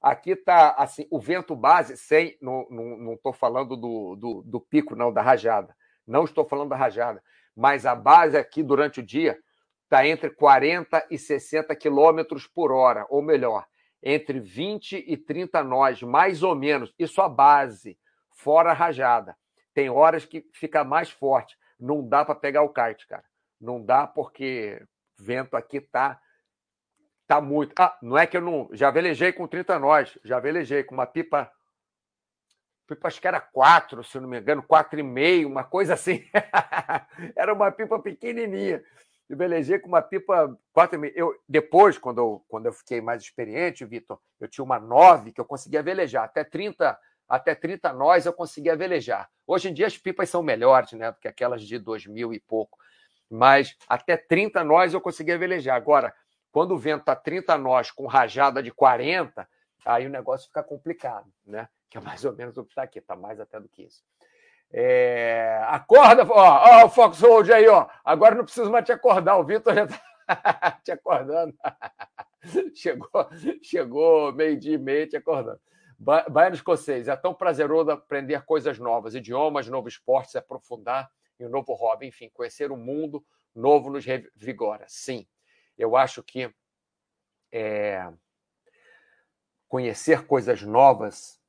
Aqui está assim, o vento base, sem. Não estou falando do, do, do pico, não, da rajada. Não estou falando da rajada. Mas a base aqui durante o dia está entre 40 e 60 quilômetros por hora, ou melhor, entre 20 e 30 nós, mais ou menos. Isso a base, fora a rajada. Tem horas que fica mais forte. Não dá para pegar o kite, cara. Não dá porque vento aqui tá tá muito. Ah, não é que eu não. Já velejei com 30 nós, já velejei com uma pipa. Pipa, acho que era 4, se não me engano, 4,5, uma coisa assim. era uma pipa pequenininha. Eu velejei com uma pipa 4,5. Eu, depois, quando eu, quando eu fiquei mais experiente, Vitor, eu tinha uma 9 que eu conseguia velejar. Até 30, até 30 nós eu conseguia velejar. Hoje em dia as pipas são melhores, né? Do que aquelas de 2000 e pouco. Mas até 30 nós eu conseguia velejar. Agora, quando o vento está 30 nós com rajada de 40, aí o negócio fica complicado, né? Que é mais ou menos o que está aqui, está mais até do que isso. É... Acorda, ó, ó, o Foxhold aí, ó. Agora não preciso mais te acordar, o Vitor já está te acordando. chegou, chegou meio-dia e meia te acordando. Baiano escocês, é tão prazeroso aprender coisas novas, idiomas, novo esporte, se aprofundar em um novo hobby, enfim, conhecer o mundo novo nos revigora. Sim, eu acho que é, conhecer coisas novas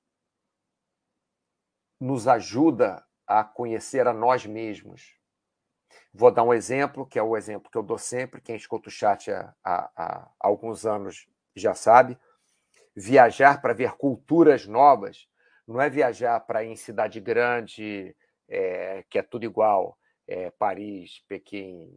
nos ajuda a conhecer a nós mesmos. Vou dar um exemplo, que é o exemplo que eu dou sempre. Quem escuta o chat há, há, há alguns anos já sabe. Viajar para ver culturas novas não é viajar para ir em cidade grande, é, que é tudo igual, é, Paris, Pequim,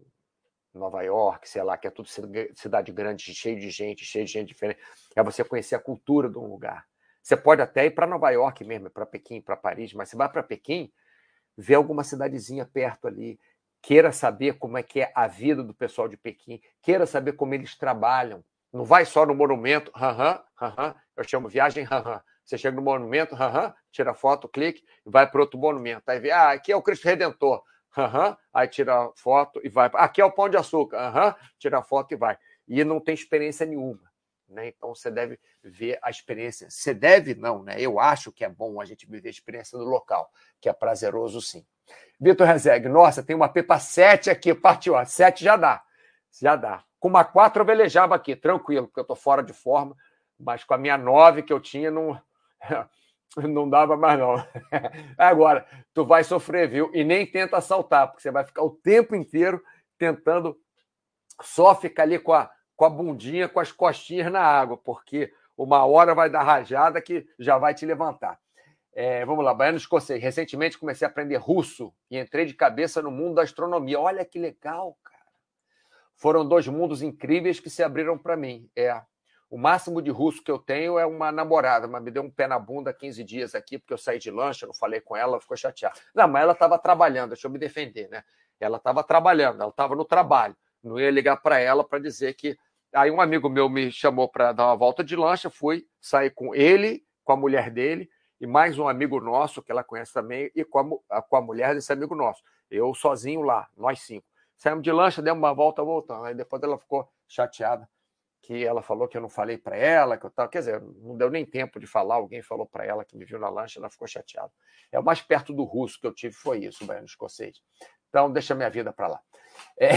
Nova York, sei lá, que é tudo cidade grande, cheio de gente, cheio de gente diferente. É você conhecer a cultura de um lugar. Você pode até ir para Nova York mesmo, para Pequim, para Paris, mas você vai para Pequim, vê alguma cidadezinha perto ali, queira saber como é que é a vida do pessoal de Pequim, queira saber como eles trabalham. Não vai só no monumento, aham, aham, eu chamo viagem, aham. Você chega no monumento, aham, tira foto, clique e vai para outro monumento. Aí vê, ah, aqui é o Cristo Redentor. Uhum. Aí tira foto e vai. Aqui é o pão de açúcar. Uhum. Tira foto e vai. E não tem experiência nenhuma. Né? Então você deve ver a experiência. Você deve, não, né? Eu acho que é bom a gente viver a experiência do local, que é prazeroso sim. Vitor Rezeg, nossa, tem uma Pepa 7 aqui, partiu. 7 já dá. Já dá. Com uma 4 eu velejava aqui, tranquilo, porque eu tô fora de forma, mas com a minha 9 que eu tinha, não. Não dava mais, não. Agora, tu vai sofrer, viu? E nem tenta saltar, porque você vai ficar o tempo inteiro tentando só ficar ali com a, com a bundinha, com as costinhas na água, porque uma hora vai dar rajada que já vai te levantar. É, vamos lá, Baiano Escocês. Recentemente comecei a aprender russo e entrei de cabeça no mundo da astronomia. Olha que legal, cara. Foram dois mundos incríveis que se abriram para mim. É, o máximo de russo que eu tenho é uma namorada, mas me deu um pé na bunda 15 dias aqui, porque eu saí de lancha, não falei com ela, ficou chateada. Não, mas ela estava trabalhando, deixa eu me defender, né? Ela estava trabalhando, ela estava no trabalho. Não ia ligar para ela para dizer que. Aí um amigo meu me chamou para dar uma volta de lancha, fui sair com ele, com a mulher dele, e mais um amigo nosso, que ela conhece também, e com a, com a mulher desse amigo nosso. Eu sozinho lá, nós cinco. Saímos de lancha, demos uma volta voltando. Aí depois ela ficou chateada que ela falou que eu não falei para ela, que eu tava, quer dizer, não deu nem tempo de falar, alguém falou para ela que me viu na lancha, ela ficou chateada. É o mais perto do russo que eu tive foi isso, baiano escocês. Então, deixa minha vida para lá. É...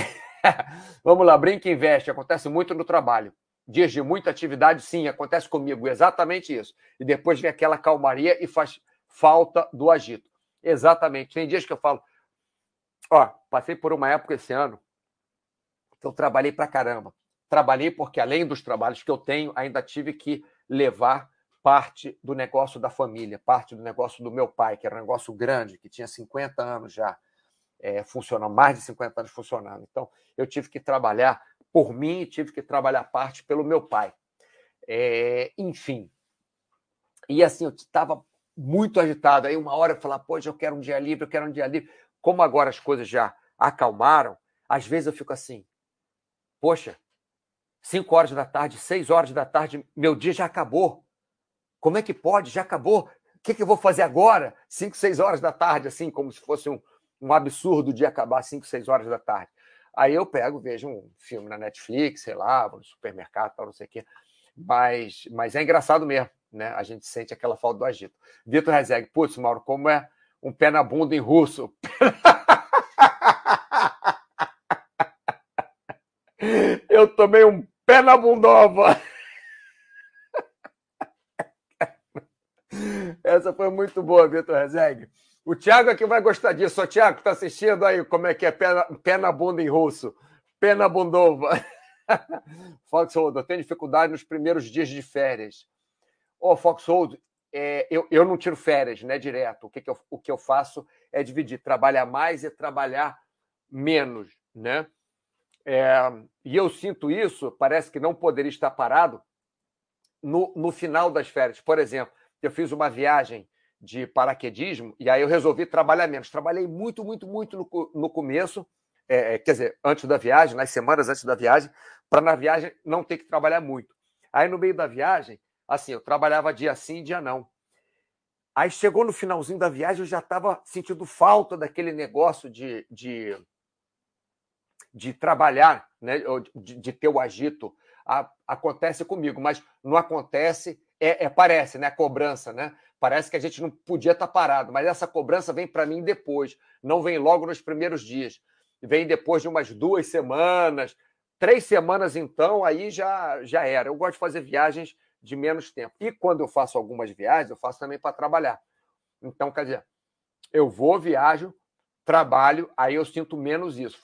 Vamos lá, brinca e investe, acontece muito no trabalho. Dias de muita atividade, sim, acontece comigo, exatamente isso. E depois vem aquela calmaria e faz falta do agito. Exatamente. Tem dias que eu falo, ó, passei por uma época esse ano que eu trabalhei para caramba trabalhei porque, além dos trabalhos que eu tenho, ainda tive que levar parte do negócio da família, parte do negócio do meu pai, que era um negócio grande, que tinha 50 anos já é, funcionando, mais de 50 anos funcionando. Então, eu tive que trabalhar por mim e tive que trabalhar parte pelo meu pai. É, enfim. E assim, eu estava muito agitado. Aí, uma hora eu falava, poxa, eu quero um dia livre, eu quero um dia livre. Como agora as coisas já acalmaram, às vezes eu fico assim, poxa, 5 horas da tarde, 6 horas da tarde, meu dia já acabou. Como é que pode? Já acabou. O que, que eu vou fazer agora? 5, 6 horas da tarde, assim, como se fosse um, um absurdo de acabar 5, 6 horas da tarde. Aí eu pego, vejo um filme na Netflix, sei lá, vou no supermercado, tal, não sei o quê. Mas, mas é engraçado mesmo, né? A gente sente aquela falta do agito. Vitor Rezeg, putz, Mauro, como é um pé na bunda em russo. eu tomei um Pé na bundova! Essa foi muito boa, Vitor Rezeg. O Thiago aqui vai gostar disso. O Thiago, está assistindo aí como é que é pé na, pé na bunda em russo? Pé na bundova. Foxhold, eu tenho dificuldade nos primeiros dias de férias. Ô, oh, Foxhold, é, eu, eu não tiro férias, né, direto. O que, que eu, o que eu faço é dividir, trabalhar mais e trabalhar menos, né? É, e eu sinto isso, parece que não poderia estar parado no, no final das férias. Por exemplo, eu fiz uma viagem de paraquedismo, e aí eu resolvi trabalhar menos. Trabalhei muito, muito, muito no, no começo, é, é, quer dizer, antes da viagem, nas semanas antes da viagem, para na viagem não ter que trabalhar muito. Aí no meio da viagem, assim, eu trabalhava dia sim, dia não. Aí chegou no finalzinho da viagem, eu já estava sentindo falta daquele negócio de, de, de trabalhar, né? de, de ter o agito. A, acontece comigo, mas não acontece, é, é, parece, né? A cobrança, né? Parece que a gente não podia estar parado, mas essa cobrança vem para mim depois, não vem logo nos primeiros dias. Vem depois de umas duas semanas, três semanas, então, aí já, já era. Eu gosto de fazer viagens de menos tempo. E quando eu faço algumas viagens, eu faço também para trabalhar. Então, quer dizer, eu vou, viajo, trabalho, aí eu sinto menos isso,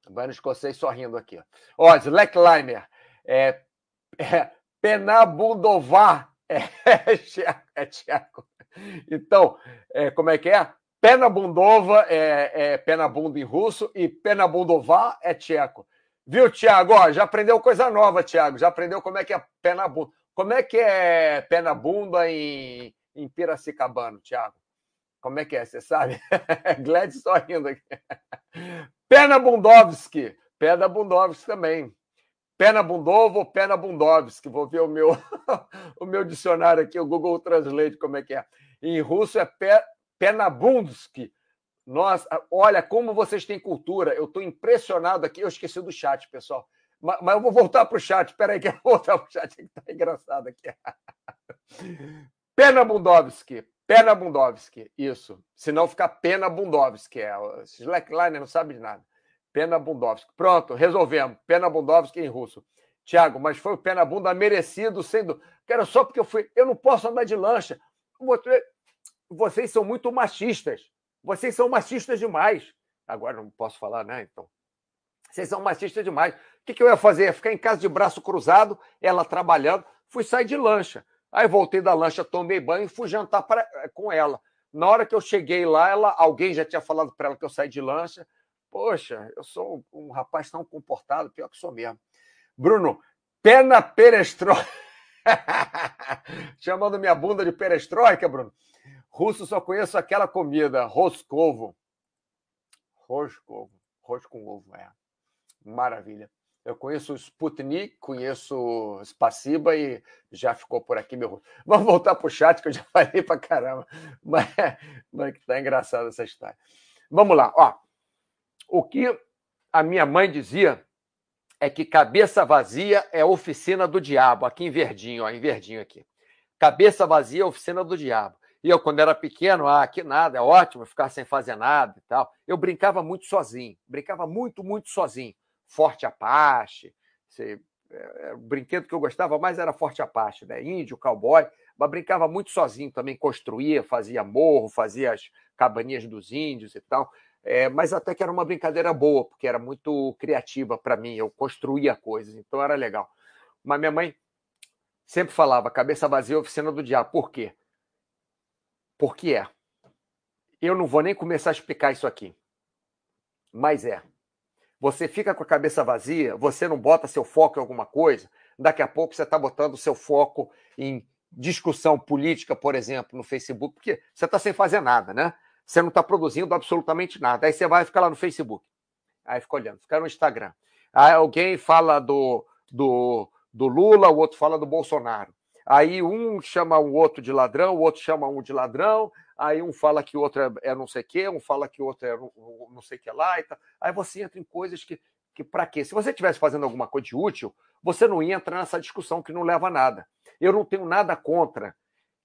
Fockhold. Baiano escocês sorrindo aqui. Ó, Slacklimer, é, é, Penabundovar, é, é tcheco. Então, é, como é que é? Penabundova é, é Penabunda em russo e Penabundová é tcheco. Viu, Tiago? Já aprendeu coisa nova, Tiago. Já aprendeu como é que é pé na bunda. Como é que é pé na bunda em, em Piracicabano, Tiago? Como é que é? Você sabe? Gladys sorrindo aqui. Pé na Bundovski. Pé na Bundovski também. Pé na Bundovo, pé na Bundovski. Vou ver o meu, o meu dicionário aqui, o Google Translate, como é que é. Em russo é pé, pé na Bundsky. Nossa, olha como vocês têm cultura. Eu estou impressionado aqui. Eu esqueci do chat, pessoal. Mas, mas eu vou voltar para o chat. Espera aí que eu vou voltar para o chat, está engraçado aqui. Pena Bundovski. Pena Bundovski. Isso. Senão fica Pena Bundovski. É. Slackline não sabe de nada. Pena Bundovski. Pronto, resolvemos. Pena Bundovski em russo. Tiago, mas foi o Pena Bunda merecido, sendo. Quero só porque eu fui. Eu não posso andar de lancha. Vocês são muito machistas. Vocês são machistas demais. Agora não posso falar, né? Então. Vocês são machistas demais. O que, que eu ia fazer? Ia ficar em casa de braço cruzado, ela trabalhando. Fui sair de lancha. Aí voltei da lancha, tomei banho e fui jantar pra, eh, com ela. Na hora que eu cheguei lá, ela, alguém já tinha falado para ela que eu saí de lancha. Poxa, eu sou um rapaz tão comportado, pior que sou mesmo. Bruno, pena perestroika. Chamando minha bunda de perestroika, Bruno. Russo só conheço aquela comida, roscovo. Roscovo. Rosto com ovo, é. Maravilha. Eu conheço o Sputnik, conheço Spaciba e já ficou por aqui meu. Vamos voltar para o chat, que eu já falei para caramba. Mas, mas que tá engraçada essa história. Vamos lá, ó. O que a minha mãe dizia é que cabeça vazia é oficina do diabo. Aqui em verdinho, ó, em verdinho aqui. Cabeça vazia é oficina do diabo. E eu, quando era pequeno, ah, que nada, é ótimo ficar sem fazer nada e tal. Eu brincava muito sozinho, brincava muito, muito sozinho. Forte Apache, é, é, o brinquedo que eu gostava mais era Forte Apache, né? Índio, cowboy, mas brincava muito sozinho também, construía, fazia morro, fazia as cabaninhas dos índios e tal. É, mas até que era uma brincadeira boa, porque era muito criativa para mim, eu construía coisas, então era legal. Mas minha mãe sempre falava, cabeça vazia, oficina do diabo. Por quê? Porque é. Eu não vou nem começar a explicar isso aqui. Mas é. Você fica com a cabeça vazia, você não bota seu foco em alguma coisa, daqui a pouco você está botando seu foco em discussão política, por exemplo, no Facebook, porque você está sem fazer nada, né? Você não está produzindo absolutamente nada. Aí você vai ficar lá no Facebook. Aí fica olhando, fica no Instagram. Aí alguém fala do, do, do Lula, o outro fala do Bolsonaro. Aí um chama o outro de ladrão, o outro chama um de ladrão, aí um fala que o outro é, não sei o quê, um fala que o outro é não sei o que lá e tal. Aí você entra em coisas que, que para quê? Se você estivesse fazendo alguma coisa de útil, você não entra nessa discussão que não leva a nada. Eu não tenho nada contra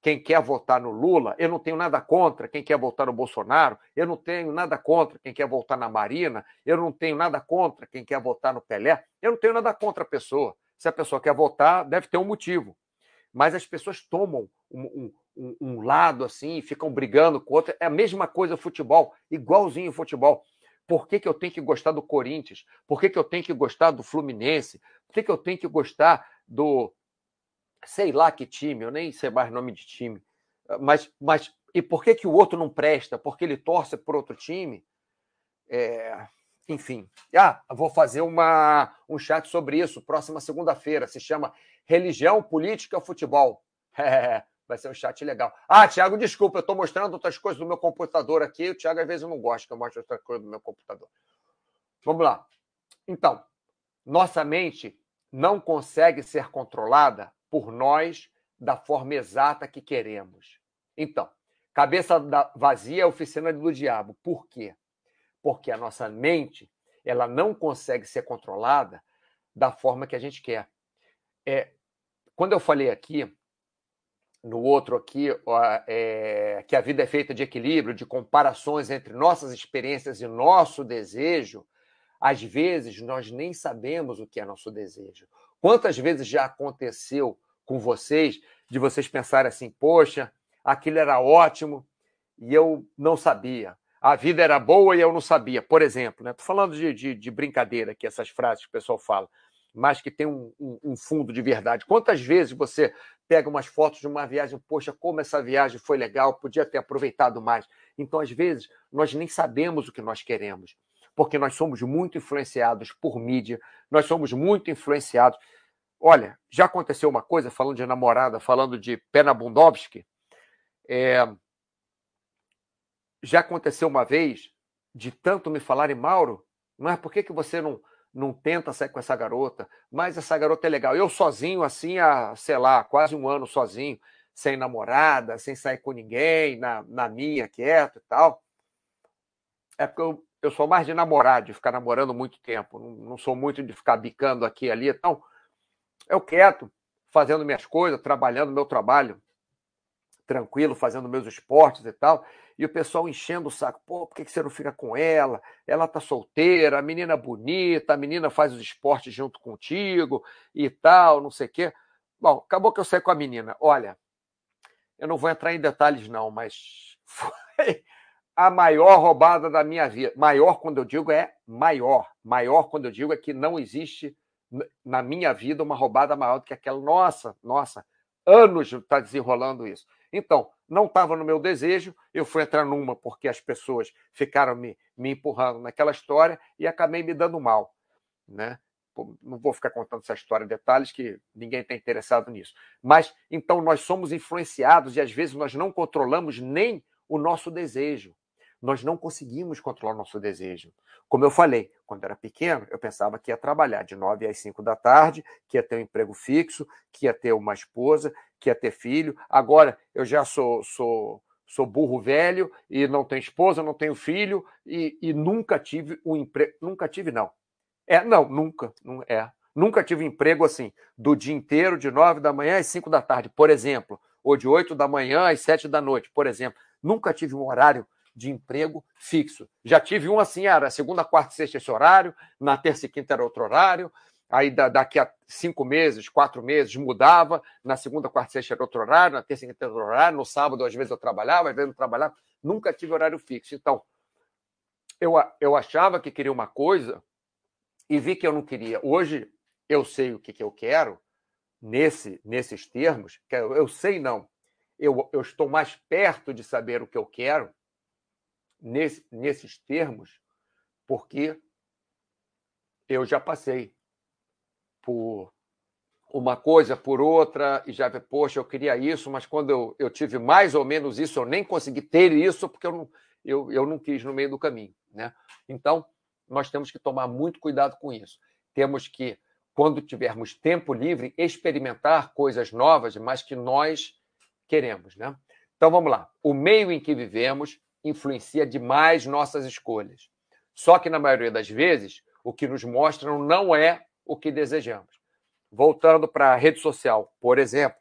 quem quer votar no Lula, eu não tenho nada contra quem quer votar no Bolsonaro, eu não tenho nada contra quem quer votar na Marina, eu não tenho nada contra quem quer votar no Pelé, eu não tenho nada contra a pessoa. Se a pessoa quer votar, deve ter um motivo mas as pessoas tomam um, um, um, lado assim ficam brigando com o outro. É a mesma coisa futebol, igualzinho futebol. Por que, que eu tenho que gostar do Corinthians? Por que, que eu tenho que gostar do Fluminense? Por que, que eu tenho que gostar do. sei lá que time, eu nem sei mais nome de time. Mas, mas e por que, que o outro não presta? Porque ele torce por outro time? É, enfim. Ah, vou fazer uma, um chat sobre isso próxima segunda-feira. Se chama Religião, Política, Futebol. É, vai ser um chat legal. Ah, Tiago, desculpa, eu estou mostrando outras coisas do meu computador aqui. O Tiago às vezes não gosta que eu mostre outras coisas do meu computador. Vamos lá. Então, nossa mente não consegue ser controlada por nós da forma exata que queremos. Então, cabeça vazia é oficina do diabo. Por quê? Porque a nossa mente ela não consegue ser controlada da forma que a gente quer. É, quando eu falei aqui, no outro aqui, é, que a vida é feita de equilíbrio, de comparações entre nossas experiências e nosso desejo, às vezes nós nem sabemos o que é nosso desejo. Quantas vezes já aconteceu com vocês de vocês pensarem assim, poxa, aquilo era ótimo e eu não sabia. A vida era boa e eu não sabia. Por exemplo, né? Estou falando de, de, de, brincadeira aqui, essas frases que o pessoal fala, mas que tem um, um, um fundo de verdade. Quantas vezes você pega umas fotos de uma viagem, poxa, como essa viagem foi legal, podia ter aproveitado mais. Então, às vezes, nós nem sabemos o que nós queremos, porque nós somos muito influenciados por mídia, nós somos muito influenciados. Olha, já aconteceu uma coisa, falando de namorada, falando de Pena Bundowski, é... já aconteceu uma vez, de tanto me falarem, Mauro, é por que, que você não, não tenta sair com essa garota, mas essa garota é legal. Eu sozinho, assim, há, sei lá, quase um ano sozinho, sem namorada, sem sair com ninguém, na, na minha, quieto e tal. É porque eu, eu sou mais de namorar, de ficar namorando muito tempo. Não, não sou muito de ficar bicando aqui e ali. Então, eu quieto, fazendo minhas coisas, trabalhando meu trabalho, tranquilo, fazendo meus esportes e tal, e o pessoal enchendo o saco, pô, por que você não fica com ela? Ela tá solteira, a menina bonita, a menina faz os esportes junto contigo e tal, não sei o quê. Bom, acabou que eu saí com a menina. Olha, eu não vou entrar em detalhes não, mas foi a maior roubada da minha vida. Maior quando eu digo é maior. Maior quando eu digo é que não existe na minha vida uma roubada maior do que aquela. Nossa, nossa, anos está desenrolando isso. Então, não estava no meu desejo, eu fui entrar numa porque as pessoas ficaram me, me empurrando naquela história e acabei me dando mal. Né? Não vou ficar contando essa história em detalhes, que ninguém está interessado nisso. Mas, então, nós somos influenciados e às vezes nós não controlamos nem o nosso desejo nós não conseguimos controlar o nosso desejo. Como eu falei, quando era pequeno, eu pensava que ia trabalhar de 9 às 5 da tarde, que ia ter um emprego fixo, que ia ter uma esposa, que ia ter filho. Agora, eu já sou, sou, sou burro velho e não tenho esposa, não tenho filho e, e nunca tive um emprego. Nunca tive, não. É, não, nunca. Não, é. Nunca tive emprego assim, do dia inteiro, de 9 da manhã às 5 da tarde, por exemplo, ou de 8 da manhã às 7 da noite, por exemplo. Nunca tive um horário de emprego fixo. Já tive um assim, era segunda, quarta sexta esse horário, na terça e quinta era outro horário, aí daqui a cinco meses, quatro meses, mudava, na segunda, quarta sexta era outro horário, na terça era outro horário, no sábado às vezes eu trabalhava, às vezes eu trabalhava, nunca tive horário fixo. Então, eu, eu achava que queria uma coisa e vi que eu não queria. Hoje eu sei o que, que eu quero, nesse, nesses termos, que eu, eu sei não, eu, eu estou mais perto de saber o que eu quero, nesse, nesses termos, porque eu já passei por uma coisa, por outra, e já, poxa, eu queria isso, mas quando eu, eu tive mais ou menos isso, eu nem consegui ter isso, porque eu não, eu, eu não quis no meio do caminho. Né? Então, nós temos que tomar muito cuidado com isso. Temos que, quando tivermos tempo livre, experimentar coisas novas, mas que nós queremos. Né? Então, vamos lá. O meio em que vivemos influencia demais nossas escolhas. Só que, na maioria das vezes, o que nos mostram não é o que desejamos. Voltando para a rede social, por exemplo,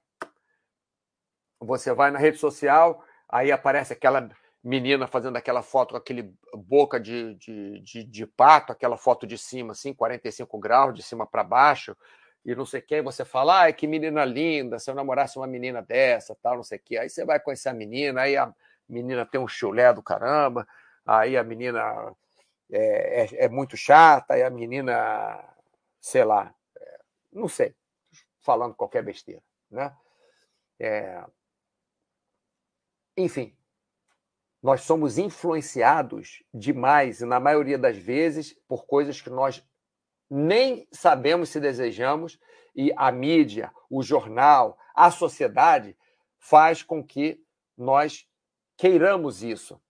você vai na rede social, aí aparece aquela menina fazendo aquela foto com aquele boca de, de, de, de pato, aquela foto de cima, assim, 45 graus, de cima para baixo, e não sei quem, você fala, ai, que menina linda, se eu namorasse uma menina dessa, tal, não sei o quê. Aí você vai conhecer a menina, aí a, menina tem um chulé do caramba, aí a menina é, é, é muito chata, aí a menina, sei lá, é, não sei, falando qualquer besteira, né? É... Enfim, nós somos influenciados demais, e na maioria das vezes, por coisas que nós nem sabemos se desejamos, e a mídia, o jornal, a sociedade faz com que nós queiramos isso.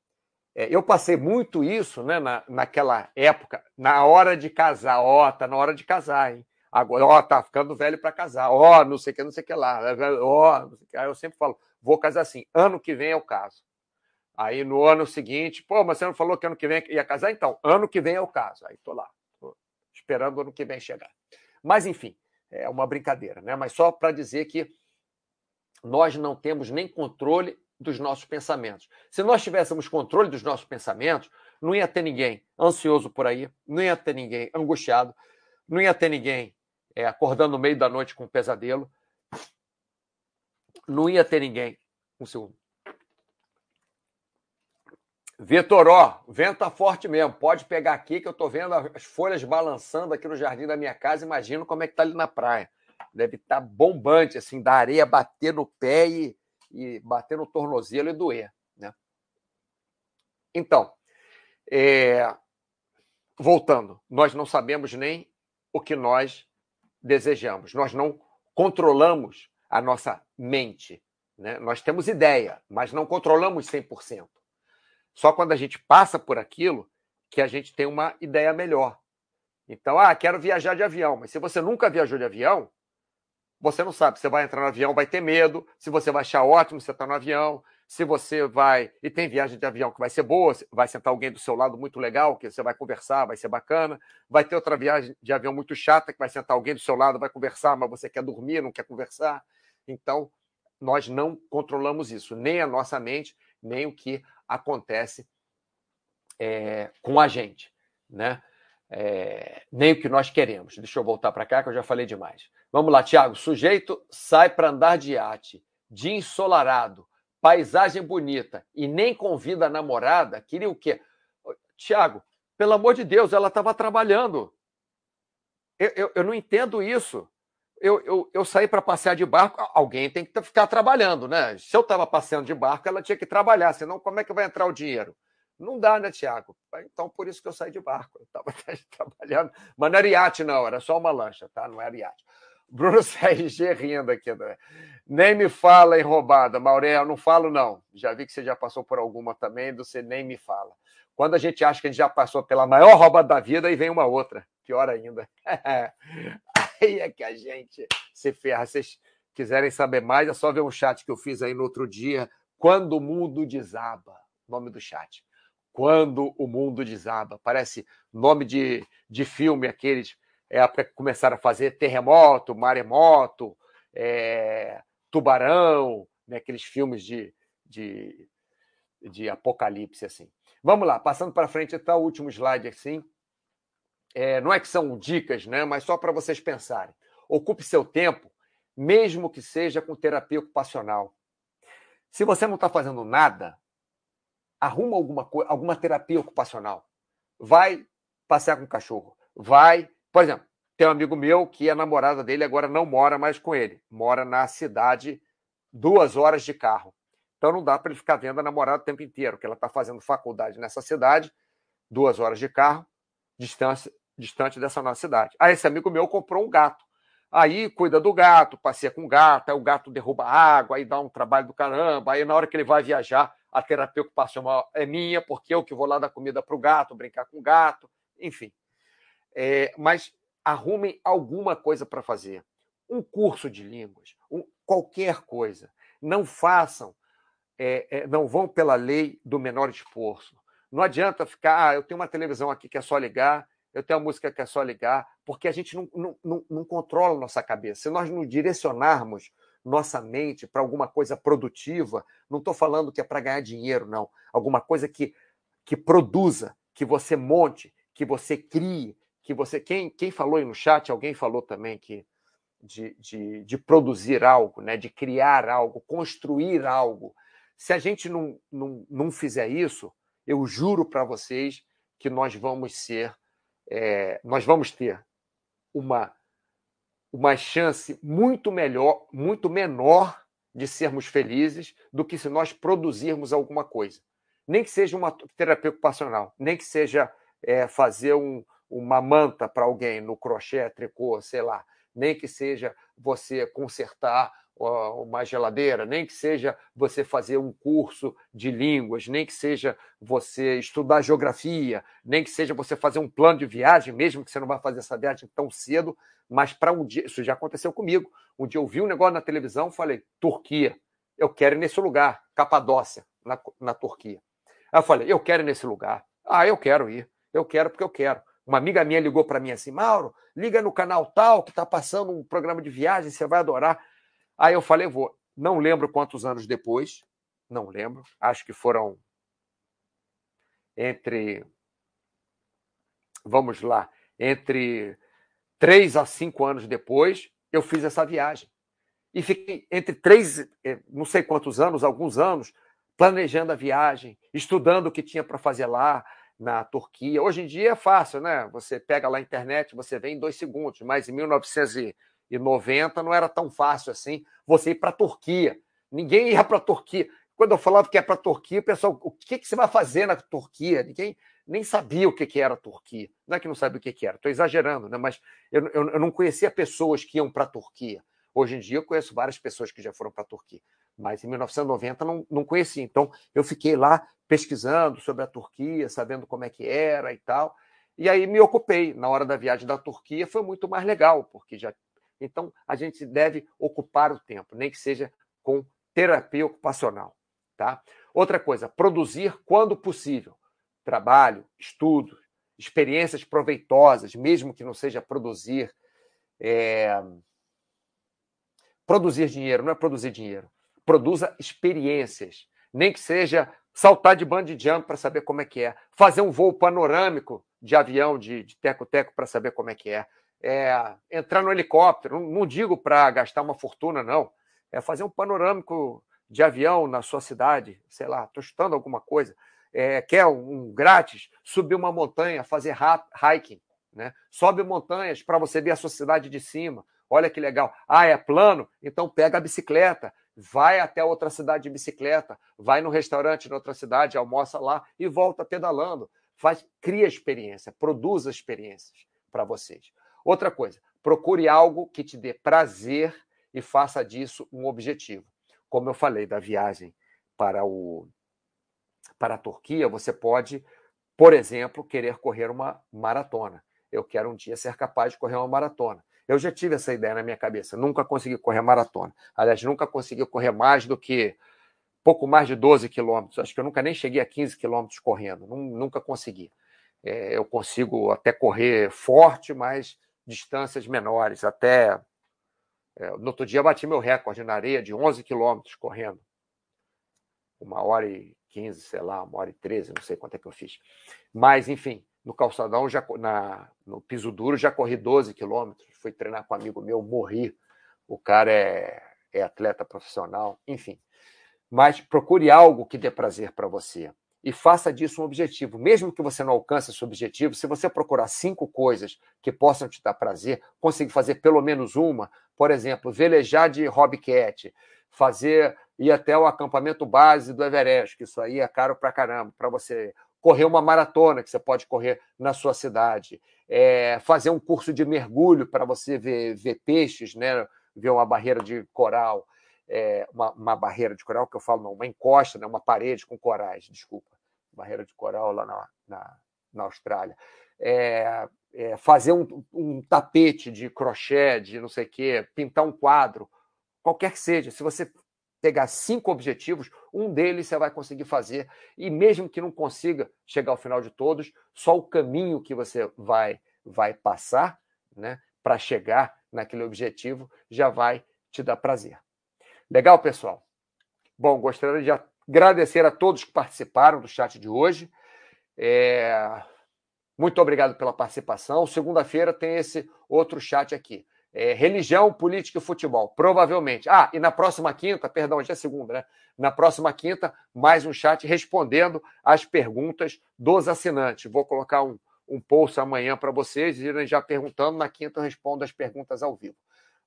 É, eu passei muito isso né, na, naquela época, na hora de casar. Ó, oh, tá na hora de casar, hein? Agora, ó, oh, tá ficando velho para casar. Ó, oh, não sei o que, não sei o que lá. Ó, Aí eu sempre falo, vou casar assim. Ano que vem é o caso. Aí no ano seguinte, pô, mas você não falou que ano que vem ia casar? Então, ano que vem é o caso. Aí tô lá, tô esperando ano que vem chegar. Mas, enfim, é uma brincadeira, né? Mas só para dizer que nós não temos nem controle dos nossos pensamentos. Se nós tivéssemos controle dos nossos pensamentos, não ia ter ninguém ansioso por aí, não ia ter ninguém angustiado, não ia ter ninguém é, acordando no meio da noite com um pesadelo, não ia ter ninguém. Um segundo. Vitoró, vento tá forte mesmo. Pode pegar aqui que eu estou vendo as folhas balançando aqui no jardim da minha casa. Imagino como é que tá ali na praia. Deve estar tá bombante, assim, da areia bater no pé e, e bater no tornozelo e doer. Né? Então, é... voltando, nós não sabemos nem o que nós desejamos. Nós não controlamos a nossa mente. Né? Nós temos ideia, mas não controlamos 100%. Só quando a gente passa por aquilo que a gente tem uma ideia melhor. Então, ah, quero viajar de avião, mas se você nunca viajou de avião, você não sabe. Você vai entrar no avião, vai ter medo. Se você vai achar ótimo, você está no avião. Se você vai. E tem viagem de avião que vai ser boa, vai sentar alguém do seu lado muito legal, que você vai conversar, vai ser bacana. Vai ter outra viagem de avião muito chata, que vai sentar alguém do seu lado, vai conversar, mas você quer dormir, não quer conversar. Então, nós não controlamos isso, nem a nossa mente, nem o que acontece é, com a gente, né? É, nem o que nós queremos. Deixa eu voltar para cá, que eu já falei demais. Vamos lá, Tiago. Sujeito sai para andar de iate, dia ensolarado, paisagem bonita e nem convida a namorada. Queria o quê? Tiago, pelo amor de Deus, ela estava trabalhando. Eu, eu, eu, não entendo isso. Eu, eu, eu saí para passear de barco, alguém tem que ficar trabalhando, né? Se eu estava passeando de barco, ela tinha que trabalhar, senão como é que vai entrar o dinheiro? Não dá, né, Tiago? Então, por isso que eu saí de barco. Eu estava trabalhando. Mas não era iate, não, era só uma lancha, tá? Não era iate. Bruno CRG rindo aqui. Né? Nem me fala em roubada, Maurel, não falo, não. Já vi que você já passou por alguma também, você nem me fala. Quando a gente acha que a gente já passou pela maior roubada da vida, aí vem uma outra. Pior ainda. aí é que a gente se ferra. Se vocês quiserem saber mais, é só ver um chat que eu fiz aí no outro dia. Quando o mundo desaba. Nome do chat. Quando o mundo desaba. Parece nome de, de filme, aqueles época que começaram a fazer terremoto, maremoto, é, tubarão, né, aqueles filmes de, de, de apocalipse assim. Vamos lá, passando para frente, está o último slide assim. É, não é que são dicas, né, mas só para vocês pensarem. Ocupe seu tempo, mesmo que seja com terapia ocupacional. Se você não está fazendo nada, arruma alguma, alguma terapia ocupacional. Vai passear com o cachorro. Vai, por exemplo, tem um amigo meu que a namorada dele agora não mora mais com ele. Mora na cidade duas horas de carro. Então não dá para ele ficar vendo a namorada o tempo inteiro, porque ela está fazendo faculdade nessa cidade, duas horas de carro, distância, distante dessa nossa cidade. Aí esse amigo meu comprou um gato. Aí cuida do gato, passeia com o gato, aí o gato derruba água, aí dá um trabalho do caramba. Aí na hora que ele vai viajar, a terapia ocupacional é minha, porque eu que vou lá dar comida para o gato, brincar com o gato, enfim. É, mas arrumem alguma coisa para fazer. Um curso de línguas, um, qualquer coisa. Não façam, é, é, não vão pela lei do menor esforço. Não adianta ficar, ah, eu tenho uma televisão aqui que é só ligar, eu tenho uma música que é só ligar, porque a gente não, não, não, não controla nossa cabeça. Se nós não direcionarmos nossa mente para alguma coisa produtiva, não estou falando que é para ganhar dinheiro, não. Alguma coisa que, que produza, que você monte, que você crie, que você. Quem, quem falou aí no chat, alguém falou também que de, de, de produzir algo, né? de criar algo, construir algo. Se a gente não, não, não fizer isso, eu juro para vocês que nós vamos ser, é, nós vamos ter uma, uma chance muito melhor, muito menor de sermos felizes do que se nós produzirmos alguma coisa. Nem que seja uma terapia ocupacional, nem que seja é, fazer um, uma manta para alguém no crochê, tricô, sei lá, nem que seja você consertar uma geladeira, nem que seja você fazer um curso de línguas, nem que seja você estudar geografia, nem que seja você fazer um plano de viagem, mesmo que você não vá fazer essa viagem tão cedo, mas para um dia, isso já aconteceu comigo. Um dia eu vi um negócio na televisão, falei, Turquia, eu quero ir nesse lugar, Capadócia, na, na Turquia. Aí eu falei, eu quero ir nesse lugar. Ah, eu quero ir, eu quero porque eu quero. Uma amiga minha ligou para mim assim, Mauro, liga no canal tal que está passando um programa de viagem, você vai adorar. Aí eu falei, vou. Não lembro quantos anos depois, não lembro, acho que foram entre, vamos lá, entre três a cinco anos depois, eu fiz essa viagem. E fiquei entre três, eh, não sei quantos anos, alguns anos, planejando a viagem, estudando o que tinha para fazer lá na Turquia. Hoje em dia é fácil, né? Você pega lá a internet, você vê em dois segundos, mas em 1900 e 90 não era tão fácil assim você ir para a Turquia. Ninguém ia para a Turquia. Quando eu falava que é para a Turquia, o pessoal, o que, que você vai fazer na Turquia? Ninguém nem sabia o que, que era a Turquia. Não é que não sabia o que, que era, estou exagerando, né? mas eu, eu, eu não conhecia pessoas que iam para a Turquia. Hoje em dia eu conheço várias pessoas que já foram para a Turquia, mas em 1990 não, não conhecia. Então eu fiquei lá pesquisando sobre a Turquia, sabendo como é que era e tal. E aí me ocupei. Na hora da viagem da Turquia foi muito mais legal, porque já então, a gente deve ocupar o tempo, nem que seja com terapia ocupacional. Tá? Outra coisa, produzir quando possível. Trabalho, estudo, experiências proveitosas, mesmo que não seja produzir. É... Produzir dinheiro, não é produzir dinheiro. Produza experiências. Nem que seja saltar de bungee jump para saber como é que é. Fazer um voo panorâmico de avião, de teco-teco, para saber como é que é é, entrar no helicóptero, não, não digo para gastar uma fortuna, não. É fazer um panorâmico de avião na sua cidade, sei lá, estou chutando alguma coisa. É, quer um, um grátis, subir uma montanha, fazer hiking. Né? Sobe montanhas para você ver a sua cidade de cima. Olha que legal. Ah, é plano? Então pega a bicicleta, vai até outra cidade de bicicleta, vai no restaurante em outra cidade, almoça lá e volta pedalando. Faz, cria experiência, produza experiências para vocês. Outra coisa, procure algo que te dê prazer e faça disso um objetivo. Como eu falei da viagem para o para a Turquia, você pode, por exemplo, querer correr uma maratona. Eu quero um dia ser capaz de correr uma maratona. Eu já tive essa ideia na minha cabeça, nunca consegui correr maratona. Aliás, nunca consegui correr mais do que pouco mais de 12 quilômetros. Acho que eu nunca nem cheguei a 15 quilômetros correndo, nunca consegui. É, eu consigo até correr forte, mas distâncias menores, até. É, no outro dia bati meu recorde na areia de 11 quilômetros correndo. Uma hora e 15, sei lá, uma hora e 13, não sei quanto é que eu fiz. Mas, enfim, no calçadão, já, na, no piso duro, já corri 12 quilômetros. Fui treinar com um amigo meu, morri. O cara é, é atleta profissional, enfim. Mas procure algo que dê prazer para você e faça disso um objetivo. Mesmo que você não alcance esse objetivo, se você procurar cinco coisas que possam te dar prazer, conseguir fazer pelo menos uma, por exemplo, velejar de hobbycat, fazer ir até o acampamento base do Everest, que isso aí é caro pra caramba, para você correr uma maratona que você pode correr na sua cidade, é, fazer um curso de mergulho para você ver, ver peixes, né? ver uma barreira de coral, é, uma, uma, barreira de coral, que eu falo, não, uma encosta, né? uma parede com corais, desculpa barreira de coral lá na, na, na Austrália. É, é, fazer um, um, tapete de crochê, de não sei o quê, pintar um quadro, qualquer que seja. Se você pegar cinco objetivos, um deles você vai conseguir fazer. E mesmo que não consiga chegar ao final de todos, só o caminho que você vai, vai passar né, para chegar naquele objetivo já vai te dar prazer. Legal, pessoal? Bom, gostaria de Agradecer a todos que participaram do chat de hoje. É... Muito obrigado pela participação. Segunda-feira tem esse outro chat aqui. É, religião, política e futebol, provavelmente. Ah, e na próxima quinta, perdão, já é segunda, né? Na próxima quinta, mais um chat respondendo às perguntas dos assinantes. Vou colocar um, um post amanhã para vocês irem já perguntando. Na quinta eu respondo as perguntas ao vivo.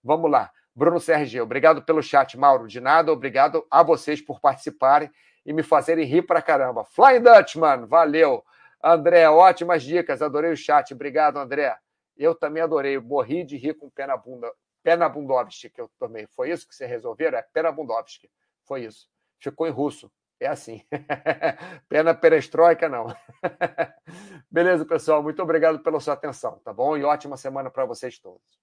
Vamos lá. Bruno Sergio, obrigado pelo chat, Mauro. De nada, obrigado a vocês por participarem e me fazerem rir pra caramba. Flying Dutchman, valeu. André, ótimas dicas, adorei o chat. Obrigado, André. Eu também adorei. Morri de rir com pé na bunda. Pé na Bundovski que eu tomei. Foi isso que vocês resolveram? É pé na Bundovski. Foi isso. Ficou em russo. É assim. Pena perestroika, não. Beleza, pessoal. Muito obrigado pela sua atenção, tá bom? E ótima semana para vocês todos.